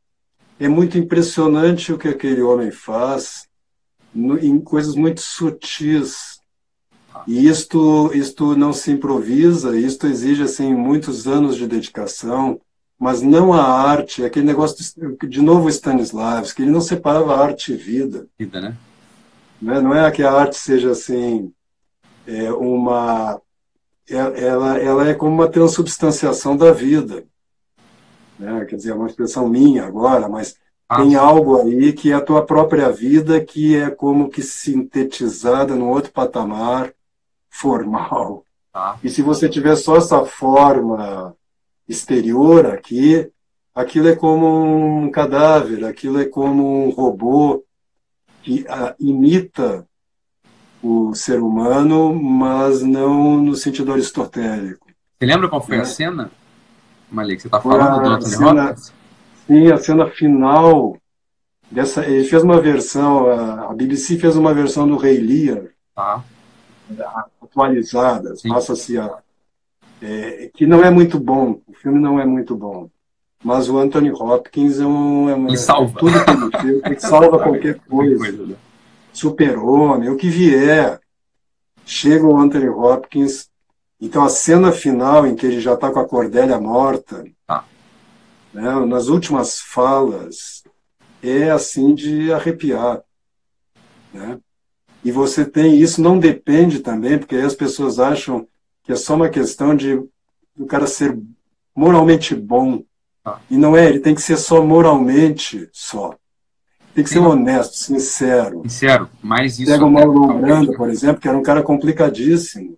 é muito impressionante o que aquele homem faz no, em coisas muito sutis. E isto, isto não se improvisa, isto exige assim muitos anos de dedicação, mas não a arte, aquele negócio de, de novo Stanislavski, ele não separava arte e vida. Vida, né? Não é, não é que a arte seja assim é uma é, ela, ela é como uma transubstanciação da vida né? quer dizer, é uma expressão minha agora, mas ah. tem algo aí que é a tua própria vida que é como que sintetizada num outro patamar formal. Ah. E se você tiver só essa forma exterior aqui, aquilo é como um cadáver, aquilo é como um robô que ah, imita o ser humano, mas não no sentido aristotélico. Você lembra qual foi né? a cena Malik, você está falando do Anthony cena, Hopkins? Sim, a cena final dessa. Ele fez uma versão, a BBC fez uma versão do Rei Lear, tá. atualizada, passa-se a. É, que não é muito bom, o filme não é muito bom. Mas o Anthony Hopkins é um. É ele salva. Tudo que ele fez, salva qualquer coisa. Né? Super-Homem, o que vier. Chega o Anthony Hopkins então, a cena final, em que ele já está com a Cordélia morta, ah. né, nas últimas falas, é assim de arrepiar. Né? E você tem isso, não depende também, porque aí as pessoas acham que é só uma questão de o cara ser moralmente bom. Ah. E não é, ele tem que ser só moralmente só. Tem que ser honesto, sincero. Sincero, mas isso. Pega o Mauro Brando, por exemplo, que era um cara complicadíssimo.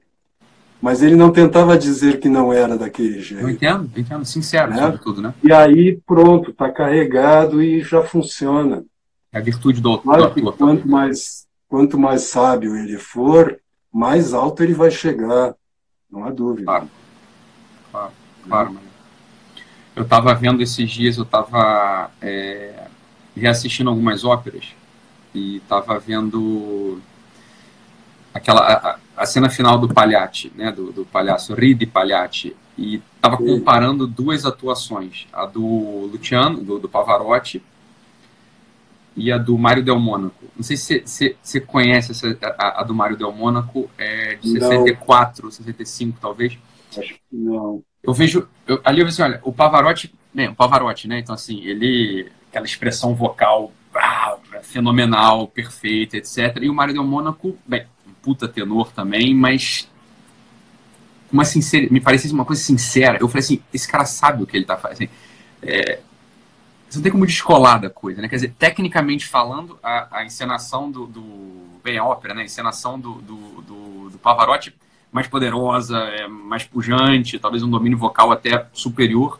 Mas ele não tentava dizer que não era daquele jeito. Eu entendo, eu entendo, sincero, né? sobretudo, né? E aí, pronto, está carregado e já funciona. É a virtude do, claro do ator. Quanto mais, quanto mais sábio ele for, mais alto ele vai chegar. Não há dúvida. Claro. claro, claro mano. Eu estava vendo esses dias, eu estava é, reassistindo algumas óperas e estava vendo aquela a, a, cena final do Pagliatti, né, do, do palhaço Ridi Pagliatti, e estava comparando duas atuações, a do Luciano, do, do Pavarotti, e a do Mário Del Mônaco. Não sei se você conhece essa, a, a, do Mário Del Mônaco, é de não. 64, 65 talvez. Acho que não. Eu vejo, eu, ali eu vejo assim, olha, o Pavarotti, né, o Pavarotti, né, então assim, ele, aquela expressão vocal ah, fenomenal, perfeita, etc. E o Mário Del Mônaco, bem, um puta tenor também, mas uma sincera, me parecia uma coisa sincera. Eu falei assim, esse cara sabe o que ele tá fazendo. Assim, é, você não tem como descolar da coisa, né? Quer dizer, tecnicamente falando, a, a encenação do, do, Bem, a ópera, né? A encenação do, do, do, do Pavarotti mais poderosa, é, mais pujante, talvez um domínio vocal até superior.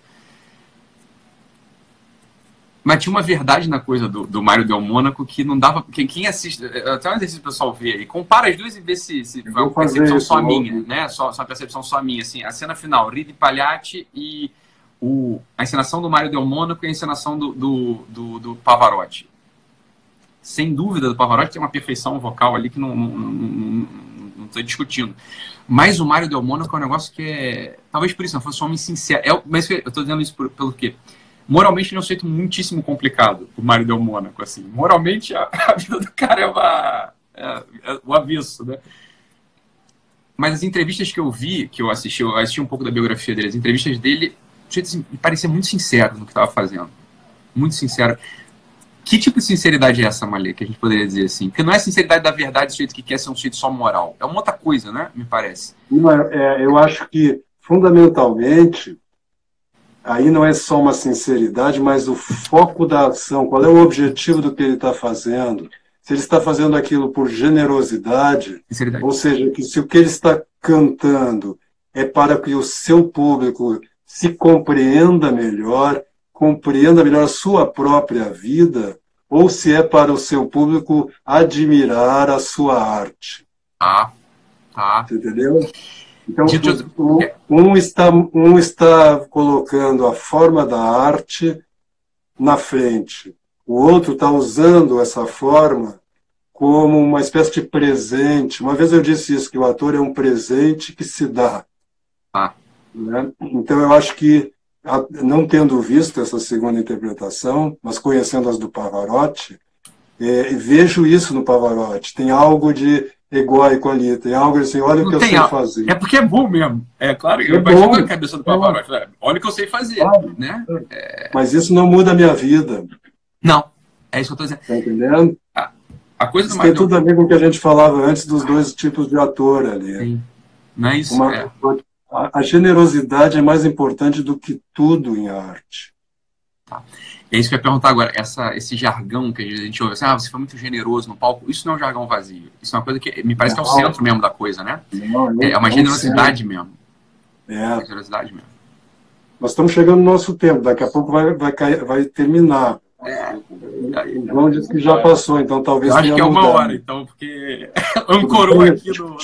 Mas tinha uma verdade na coisa do, do Mário Del Mônaco que não dava. Quem, quem assiste. Até um exercício o pessoal ver aí. Compara as duas e vê se, se foi uma percepção só minha, né? Só, só uma percepção só minha. Assim, a cena final, Ridi Pagliatti e o, a encenação do Mário Del Mônaco e a encenação do, do, do, do Pavarotti. Sem dúvida, do Pavarotti tem uma perfeição vocal ali que não estou discutindo. Mas o Mário Del Mônaco é um negócio que é. Talvez por isso, não fosse um homem sincero. É, mas eu estou dizendo isso por, pelo quê? Moralmente ele é um sujeito muitíssimo complicado, o Mário Del Mônaco. Assim. Moralmente a, a vida do cara é, uma, é, é o avesso, né? Mas as entrevistas que eu vi, que eu assisti, eu assisti um pouco da biografia dele, as entrevistas dele assim, me parecia muito sincero no que estava fazendo. Muito sincero. Que tipo de sinceridade é essa, Malê, que a gente poderia dizer assim? Porque não é sinceridade da verdade do sujeito que quer ser um sujeito só moral. É uma outra coisa, né? Me parece. É, eu acho que, fundamentalmente, aí não é só uma sinceridade, mas o foco da ação. Qual é o objetivo do que ele está fazendo? Se ele está fazendo aquilo por generosidade, ou seja, que se o que ele está cantando é para que o seu público se compreenda melhor, compreenda melhor a sua própria vida, ou se é para o seu público admirar a sua arte. Ah, tá. Você entendeu? Então, um, um, está, um está colocando a forma da arte na frente, o outro está usando essa forma como uma espécie de presente. Uma vez eu disse isso, que o ator é um presente que se dá. Ah. Né? Então, eu acho que, não tendo visto essa segunda interpretação, mas conhecendo as do Pavarotti, é, vejo isso no Pavarotti. Tem algo de egóico ali, tem algo assim, olha não o que eu sei fazer. É porque é bom mesmo. É claro, é eu imagino na cabeça do Pavarotti. É. Olha o que eu sei fazer. Claro. Né? É... Mas isso não muda a minha vida. Não, é isso que eu estou dizendo. Está entendendo? A, a coisa isso tem tudo a ver com o que a gente falava antes dos dois tipos de ator ali. Sim. Não é isso? Uma, é a, generosidade é mais importante do que tudo em arte. Tá. É isso que eu ia perguntar agora. Essa, esse jargão que a gente ouve assim, ah, você foi muito generoso no palco, isso não é um jargão vazio. Isso é uma coisa que me parece não, que é o centro mesmo da coisa, né? Não, não, é uma generosidade mesmo. É. Uma generosidade mesmo. Nós estamos chegando no nosso tempo, daqui a pouco vai, vai, vai terminar. É. O João disse que já passou, então talvez. Eu acho que é uma hora, então, porque ancorou aqui no.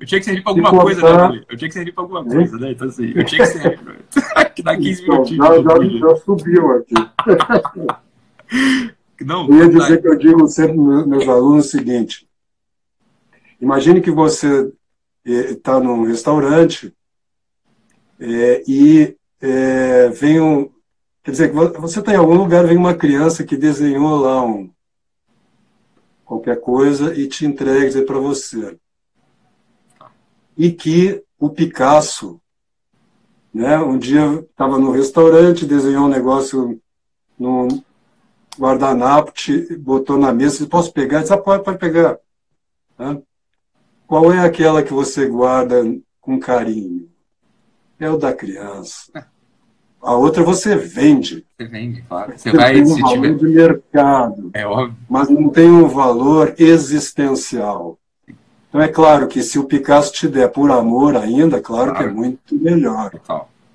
Eu tinha que servir para alguma coisa, né, Eu tinha que servir para alguma coisa, né? Então, assim, eu tinha que servir. que dá 15 então, minutinhos. Já, já, já subiu aqui. Não, eu ia dizer que eu digo sempre para meus alunos o seguinte: imagine que você está eh, num restaurante é, e é, vem um. Quer dizer, você está em algum lugar, vem uma criança que desenhou lá um, qualquer coisa e te entrega para você e que o Picasso, né, um dia estava no restaurante, desenhou um negócio no guardanapo, botou na mesa, disse, posso pegar? Disse, ah, pode, pode pegar. Né? Qual é aquela que você guarda com carinho? É o da criança. A outra você vende. Você vende, claro. Você, você vai tem um valor tiver... de mercado. É óbvio. Mas não tem um valor existencial. Então é claro que se o Picasso te der por amor ainda, claro, claro. que é muito melhor.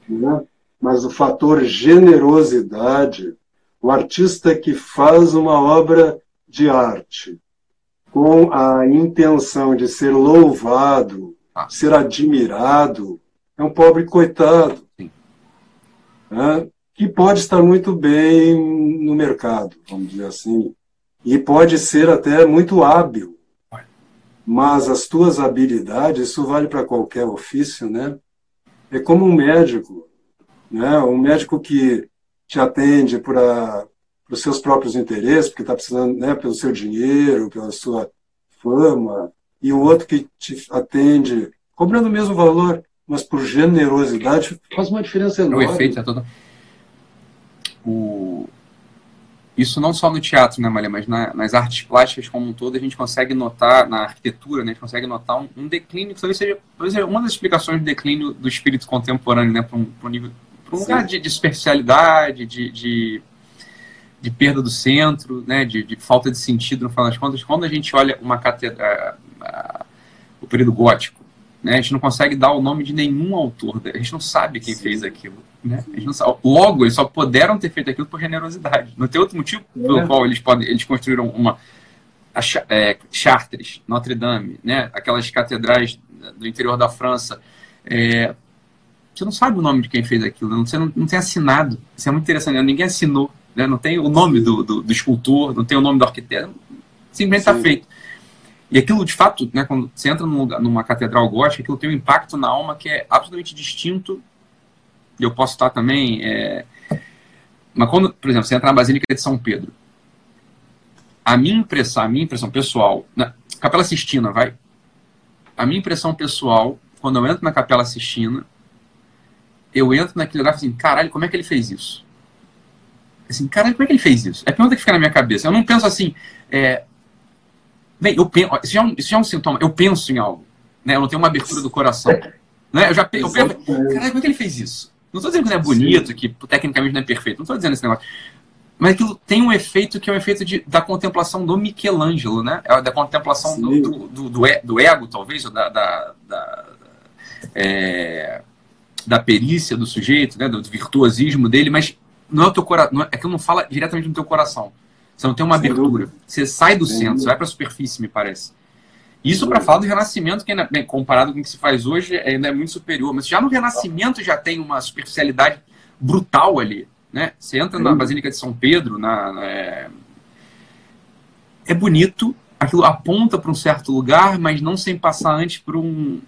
Né? Mas o fator generosidade, o artista que faz uma obra de arte com a intenção de ser louvado, ah. ser admirado, é um pobre coitado. Né? Que pode estar muito bem no mercado, vamos dizer assim. E pode ser até muito hábil. Mas as tuas habilidades, isso vale para qualquer ofício, né? É como um médico, né? Um médico que te atende para os seus próprios interesses, porque está precisando, né, pelo seu dinheiro, pela sua fama, e o outro que te atende cobrando o mesmo valor, mas por generosidade, faz uma diferença enorme. O efeito é todo. O... Isso não só no teatro, né, Malha, mas na, nas artes plásticas como um todo, a gente consegue notar, na arquitetura, né, a gente consegue notar um, um declínio, que talvez seja, talvez seja uma das explicações do declínio do espírito contemporâneo, né, para um, um, nível, um lugar de, de superficialidade, de, de, de, perda do centro, né, de, de, falta de sentido, no final das contas. Quando a gente olha uma catedral, o período gótico, né? A gente não consegue dar o nome de nenhum autor, a gente não sabe quem Sim. fez aquilo. Né? Gente não. Logo, eles só puderam ter feito aquilo por generosidade. Não tem outro motivo pelo é. qual eles, podem, eles construíram uma. A, é, Chartres, Notre Dame, né? aquelas catedrais do interior da França. É, você não sabe o nome de quem fez aquilo, você não, não tem assinado. Isso é muito interessante, né? ninguém assinou, né? não tem o nome do, do, do escultor, não tem o nome do arquiteto, simplesmente está feito. E aquilo, de fato, né, quando você entra num lugar, numa catedral gótica, aquilo tem um impacto na alma que é absolutamente distinto. Eu posso estar também. É... Mas quando, por exemplo, você entra na Basílica de São Pedro, a minha impressão, a minha impressão pessoal, na Capela Sistina, vai. A minha impressão pessoal, quando eu entro na Capela Sistina, eu entro naquele lugar e assim, caralho, como é que ele fez isso? Assim, caralho, como é que ele fez isso? É a pergunta que fica na minha cabeça. Eu não penso assim, é, Bem, eu penso, isso, já é um, isso já é um sintoma. Eu penso em algo. Né? Eu não tenho uma abertura do coração. Né? Eu já eu penso, caralho, como é que ele fez isso? Não estou dizendo que não é bonito, Sim. que tecnicamente não é perfeito. Não estou dizendo esse negócio. Mas aquilo tem um efeito que é um efeito de, da contemplação do Michelangelo, né? É da contemplação do, do, do, do, do, ego, talvez, ou da, da, da, é, da perícia do sujeito, né? do virtuosismo dele, mas não é o teu coração. É, aquilo não fala diretamente no teu coração. Você não tem uma abertura. Você sai do centro, você vai para a superfície, me parece. Isso para falar do Renascimento, que ainda, bem, comparado com o que se faz hoje, ainda é muito superior. Mas já no Renascimento já tem uma superficialidade brutal ali. Né? Você entra na Basílica de São Pedro, na, na é... é bonito, aquilo aponta para um certo lugar, mas não sem passar antes por um,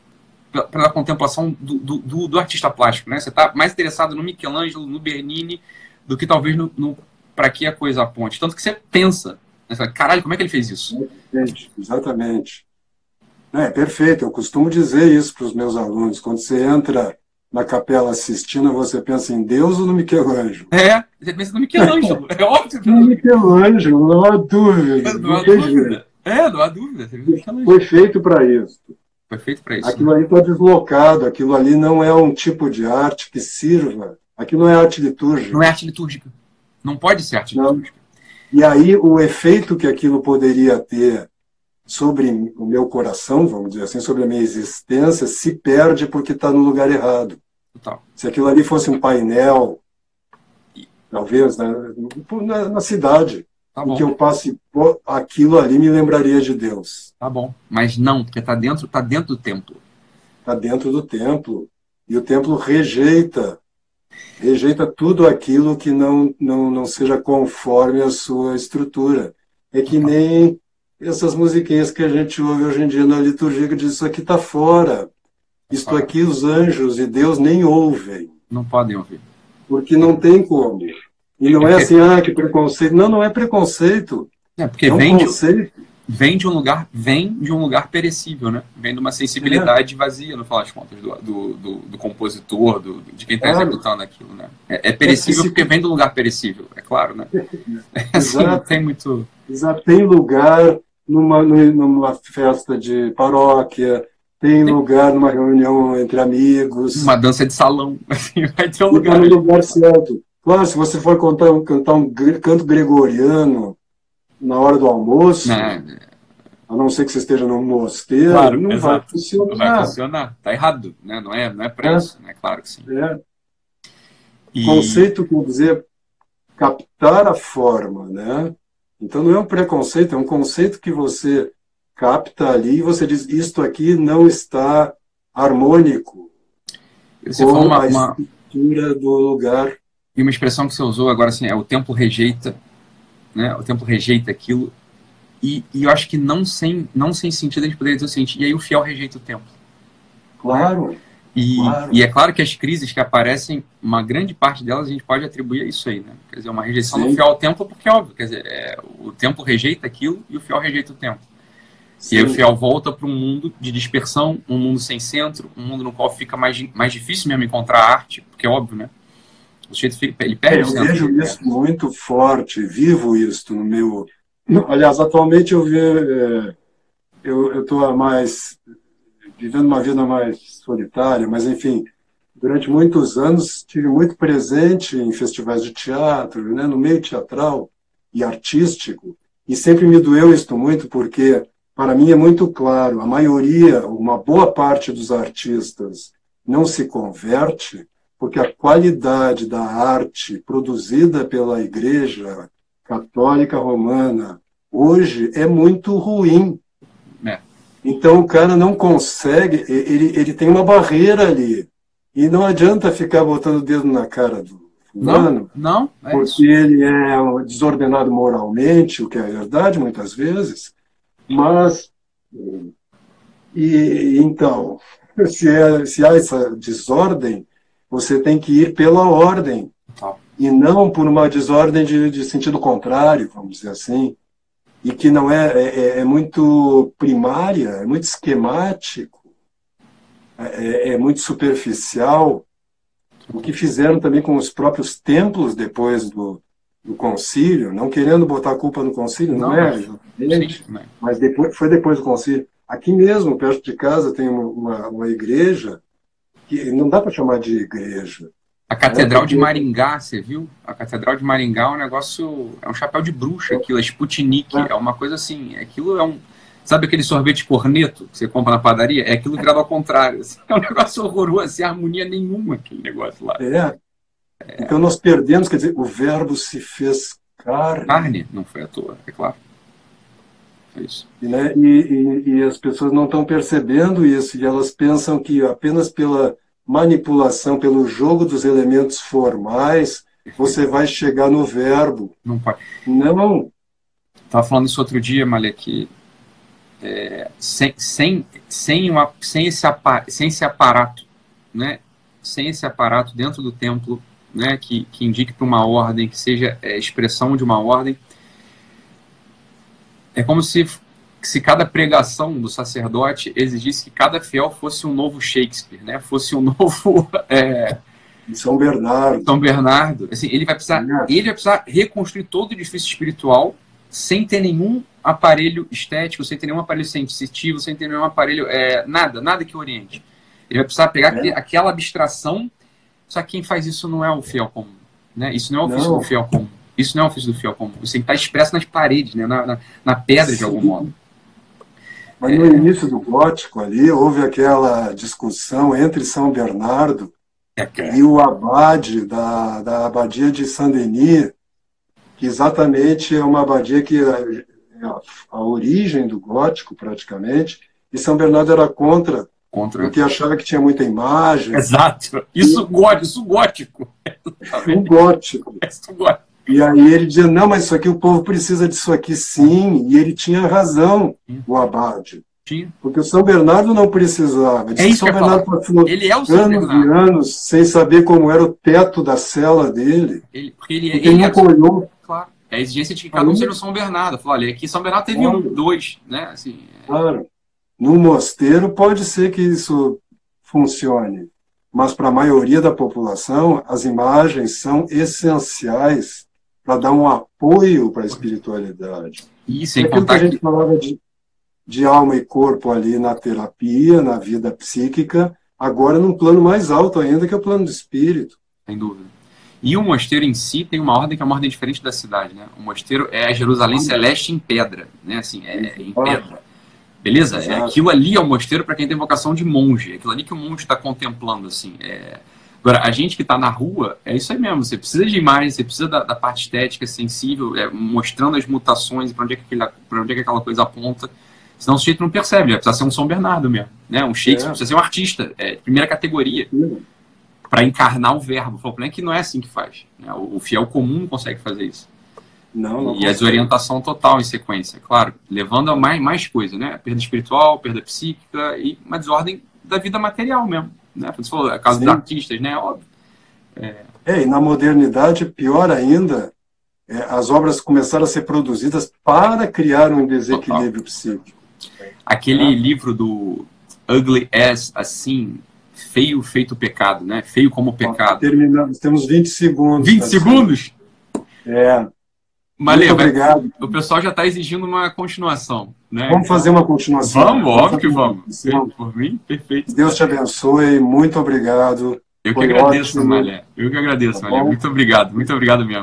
pela contemplação do, do, do, artista plástico. Né? Você está mais interessado no Michelangelo, no Bernini, do que talvez no, no para que a coisa aponte. Tanto que você pensa, né? caralho, como é que ele fez isso? Exatamente. É, perfeito, eu costumo dizer isso para os meus alunos. Quando você entra na Capela Sistina, você pensa em Deus ou no Michelangelo? É, você pensa no Michelangelo, é óbvio. No Michelangelo, não há dúvida. Não, não há dúvida. É, não há dúvida. Foi feito para isso. Foi feito para isso. Aquilo né? ali está deslocado, aquilo ali não é um tipo de arte que sirva. Aquilo não é arte litúrgica. Não é arte litúrgica. Não pode ser arte Não. E aí o efeito que aquilo poderia ter sobre o meu coração, vamos dizer assim, sobre a minha existência, se perde porque está no lugar errado. Total. Se aquilo ali fosse um painel, talvez, né, na, na cidade, tá em que eu passe aquilo ali me lembraria de Deus. Tá bom, mas não, porque está dentro, tá dentro do templo. Está dentro do templo. E o templo rejeita rejeita tudo aquilo que não, não, não seja conforme a sua estrutura. É que nem essas musiquinhas que a gente ouve hoje em dia na liturgia que diz isso aqui está fora. Isto aqui os anjos e Deus nem ouvem. Não podem ouvir. Porque não tem como. E não é, é assim, ah, que preconceito. Não, não é preconceito. É porque é um vem, conceito. De, vem de um lugar, vem de um lugar perecível, né? Vem de uma sensibilidade é. vazia, no final das contas, do, do, do, do compositor, do, de quem está executando aquilo, né? É, é perecível é porque vem do lugar perecível, é claro, né? É assim, Exato. tem muito... Exato. Tem lugar numa, numa festa de paróquia, tem, lugar numa reunião entre amigos. Uma dança de salão, assim, vai ter um lugar. no lugar certo. Claro, se você for cantar, cantar um canto gregoriano, na hora do almoço, não. a não ser que você esteja num mosteiro, claro, não exato. vai funcionar. Não vai funcionar. Está errado, né? não é, não é preço, é. né? claro que sim. É. E... Conceito quer dizer captar a forma, né? Então não é um preconceito, é um conceito que você capta ali e você diz, isto aqui não está harmônico. Você falou uma, uma estrutura do lugar. E uma expressão que você usou agora assim, é o tempo rejeita, né? O tempo rejeita aquilo. E, e eu acho que não sem, não sem sentido a gente poderia dizer o seguinte, e aí o fiel rejeita o tempo. Claro. E, claro. e é claro que as crises que aparecem, uma grande parte delas a gente pode atribuir a isso aí, né? Quer dizer, uma rejeição Sim. do fiel ao tempo, porque é óbvio, quer dizer, é, o tempo rejeita aquilo e o fiel rejeita o tempo. Sim. E aí o fiel volta para um mundo de dispersão, um mundo sem centro, um mundo no qual fica mais, mais difícil mesmo encontrar arte, porque é óbvio, né? O sujeito fica, ele perde é, Eu vejo isso muito forte, vivo isso no meu. Aliás, atualmente eu vejo. É, eu estou mais vivendo uma vida mais solitária, mas enfim, durante muitos anos tive muito presente em festivais de teatro, né, no meio teatral e artístico, e sempre me doeu isto muito porque para mim é muito claro, a maioria, uma boa parte dos artistas não se converte porque a qualidade da arte produzida pela Igreja Católica Romana hoje é muito ruim. Então o cara não consegue, ele, ele tem uma barreira ali. E não adianta ficar botando o dedo na cara do fulano, não, não é porque isso. ele é desordenado moralmente, o que é verdade muitas vezes, mas e então, se, é, se há essa desordem, você tem que ir pela ordem, tá. e não por uma desordem de, de sentido contrário, vamos dizer assim e que não é, é, é, é muito primária, é muito esquemático, é, é, muito superficial. O que fizeram também com os próprios templos depois do, do concílio, não querendo botar a culpa no concílio, não, não é, exatamente, mas depois, foi depois do concílio. Aqui mesmo, perto de casa, tem uma, uma igreja que não dá para chamar de igreja, a Catedral de Maringá, você viu? A Catedral de Maringá é um negócio. É um chapéu de bruxa aquilo, é Sputnik. É uma coisa assim. Aquilo é um. Sabe aquele sorvete corneto que você compra na padaria? É aquilo virado ao contrário. Assim. É um negócio horroroso, sem harmonia nenhuma aquele negócio lá. É. é. Então nós perdemos, quer dizer, o verbo se fez carne. Carne, não foi à toa, é claro. É isso. E, né, e, e, e as pessoas não estão percebendo isso, e elas pensam que apenas pela manipulação, pelo jogo dos elementos formais, você vai chegar no verbo. Não pode. Não. Estava falando isso outro dia, Malek, é, sem, sem, sem, uma, sem, esse aparato, sem esse aparato, né? sem esse aparato dentro do templo, né? que, que indique para uma ordem, que seja é, expressão de uma ordem, é como se se cada pregação do sacerdote exigisse que cada fiel fosse um novo Shakespeare, né? Fosse um novo é, São Bernardo. São Bernardo. Assim, ele vai precisar, ele vai precisar reconstruir todo o edifício espiritual sem ter nenhum aparelho estético, sem ter nenhum aparelho sensitivo, sem ter nenhum aparelho é, nada, nada que oriente. Ele vai precisar pegar é. aquela abstração. Só que quem faz isso não é o fiel comum, né? Isso não é o ofício não. do fiel comum. Isso não é o ofício do fiel comum. Isso tem que estar expresso nas paredes, né? na, na, na pedra Sim. de algum modo. Mas no início do gótico ali, houve aquela discussão entre São Bernardo é e o abade da, da abadia de Saint-Denis, que exatamente é uma abadia que é a, a origem do gótico, praticamente, e São Bernardo era contra Contra. Porque achava que tinha muita imagem. Exato. Isso, e... gótico, isso gótico. Um gótico. Isso gótico. E aí ele dizia, não, mas isso aqui o povo precisa disso aqui sim. E ele tinha razão, o abade. Tinha. Porque o São Bernardo não precisava. É isso São Bernardo passou ele é o São anos Bernardo. e anos sem saber como era o teto da cela dele. Ele, porque ele, porque ele, ele nunca olhou. Claro. É a exigência de que cada um seja o São Bernardo. Falou, olha, aqui São Bernardo teve claro. um, dois, né? Assim, é... Claro. No mosteiro pode ser que isso funcione, mas para a maioria da população as imagens são essenciais para dar um apoio para a espiritualidade. Isso, é aquilo que a gente falava de, de alma e corpo ali na terapia, na vida psíquica, agora num plano mais alto ainda, que é o plano do espírito. Sem dúvida. E o mosteiro em si tem uma ordem que é uma ordem diferente da cidade, né? O mosteiro é a Jerusalém Celeste em pedra, né? Assim, é em pedra. Beleza? É, aquilo ali é o mosteiro para quem tem vocação de monge. É aquilo ali que o monge está contemplando, assim. É, Agora, a gente que está na rua, é isso aí mesmo. Você precisa de imagem, você precisa da, da parte estética sensível, é, mostrando as mutações, para onde, é que onde é que aquela coisa aponta. Senão o sujeito não percebe, precisa ser um São Bernardo mesmo. Né? Um Shakespeare, é. precisa ser um artista, é, primeira categoria. para encarnar o verbo. Falou, é que não é assim que faz. Né? O, fiel comum não consegue fazer isso. Não, não e a desorientação total em sequência, claro, levando a mais, mais coisa, né? Perda espiritual, perda psíquica e uma desordem da vida material mesmo. Né? Você falou, a casa dos artistas, né? Óbvio. É... é, e na modernidade, pior ainda, é, as obras começaram a ser produzidas para criar um desequilíbrio Total. psíquico. Aquele é. livro do Ugly as Assim, feio feito pecado, né? Feio como pecado. Terminamos, temos 20 segundos. 20 segundos? É. Malê, obrigado. o pessoal já está exigindo uma continuação. Né? Vamos fazer uma continuação. Vamos, óbvio que vamos. Por mim, perfeito. Deus te abençoe, muito obrigado. Eu que Foi agradeço, ótimo. Malé. Eu que agradeço, tá Malé. Muito obrigado, muito obrigado mesmo.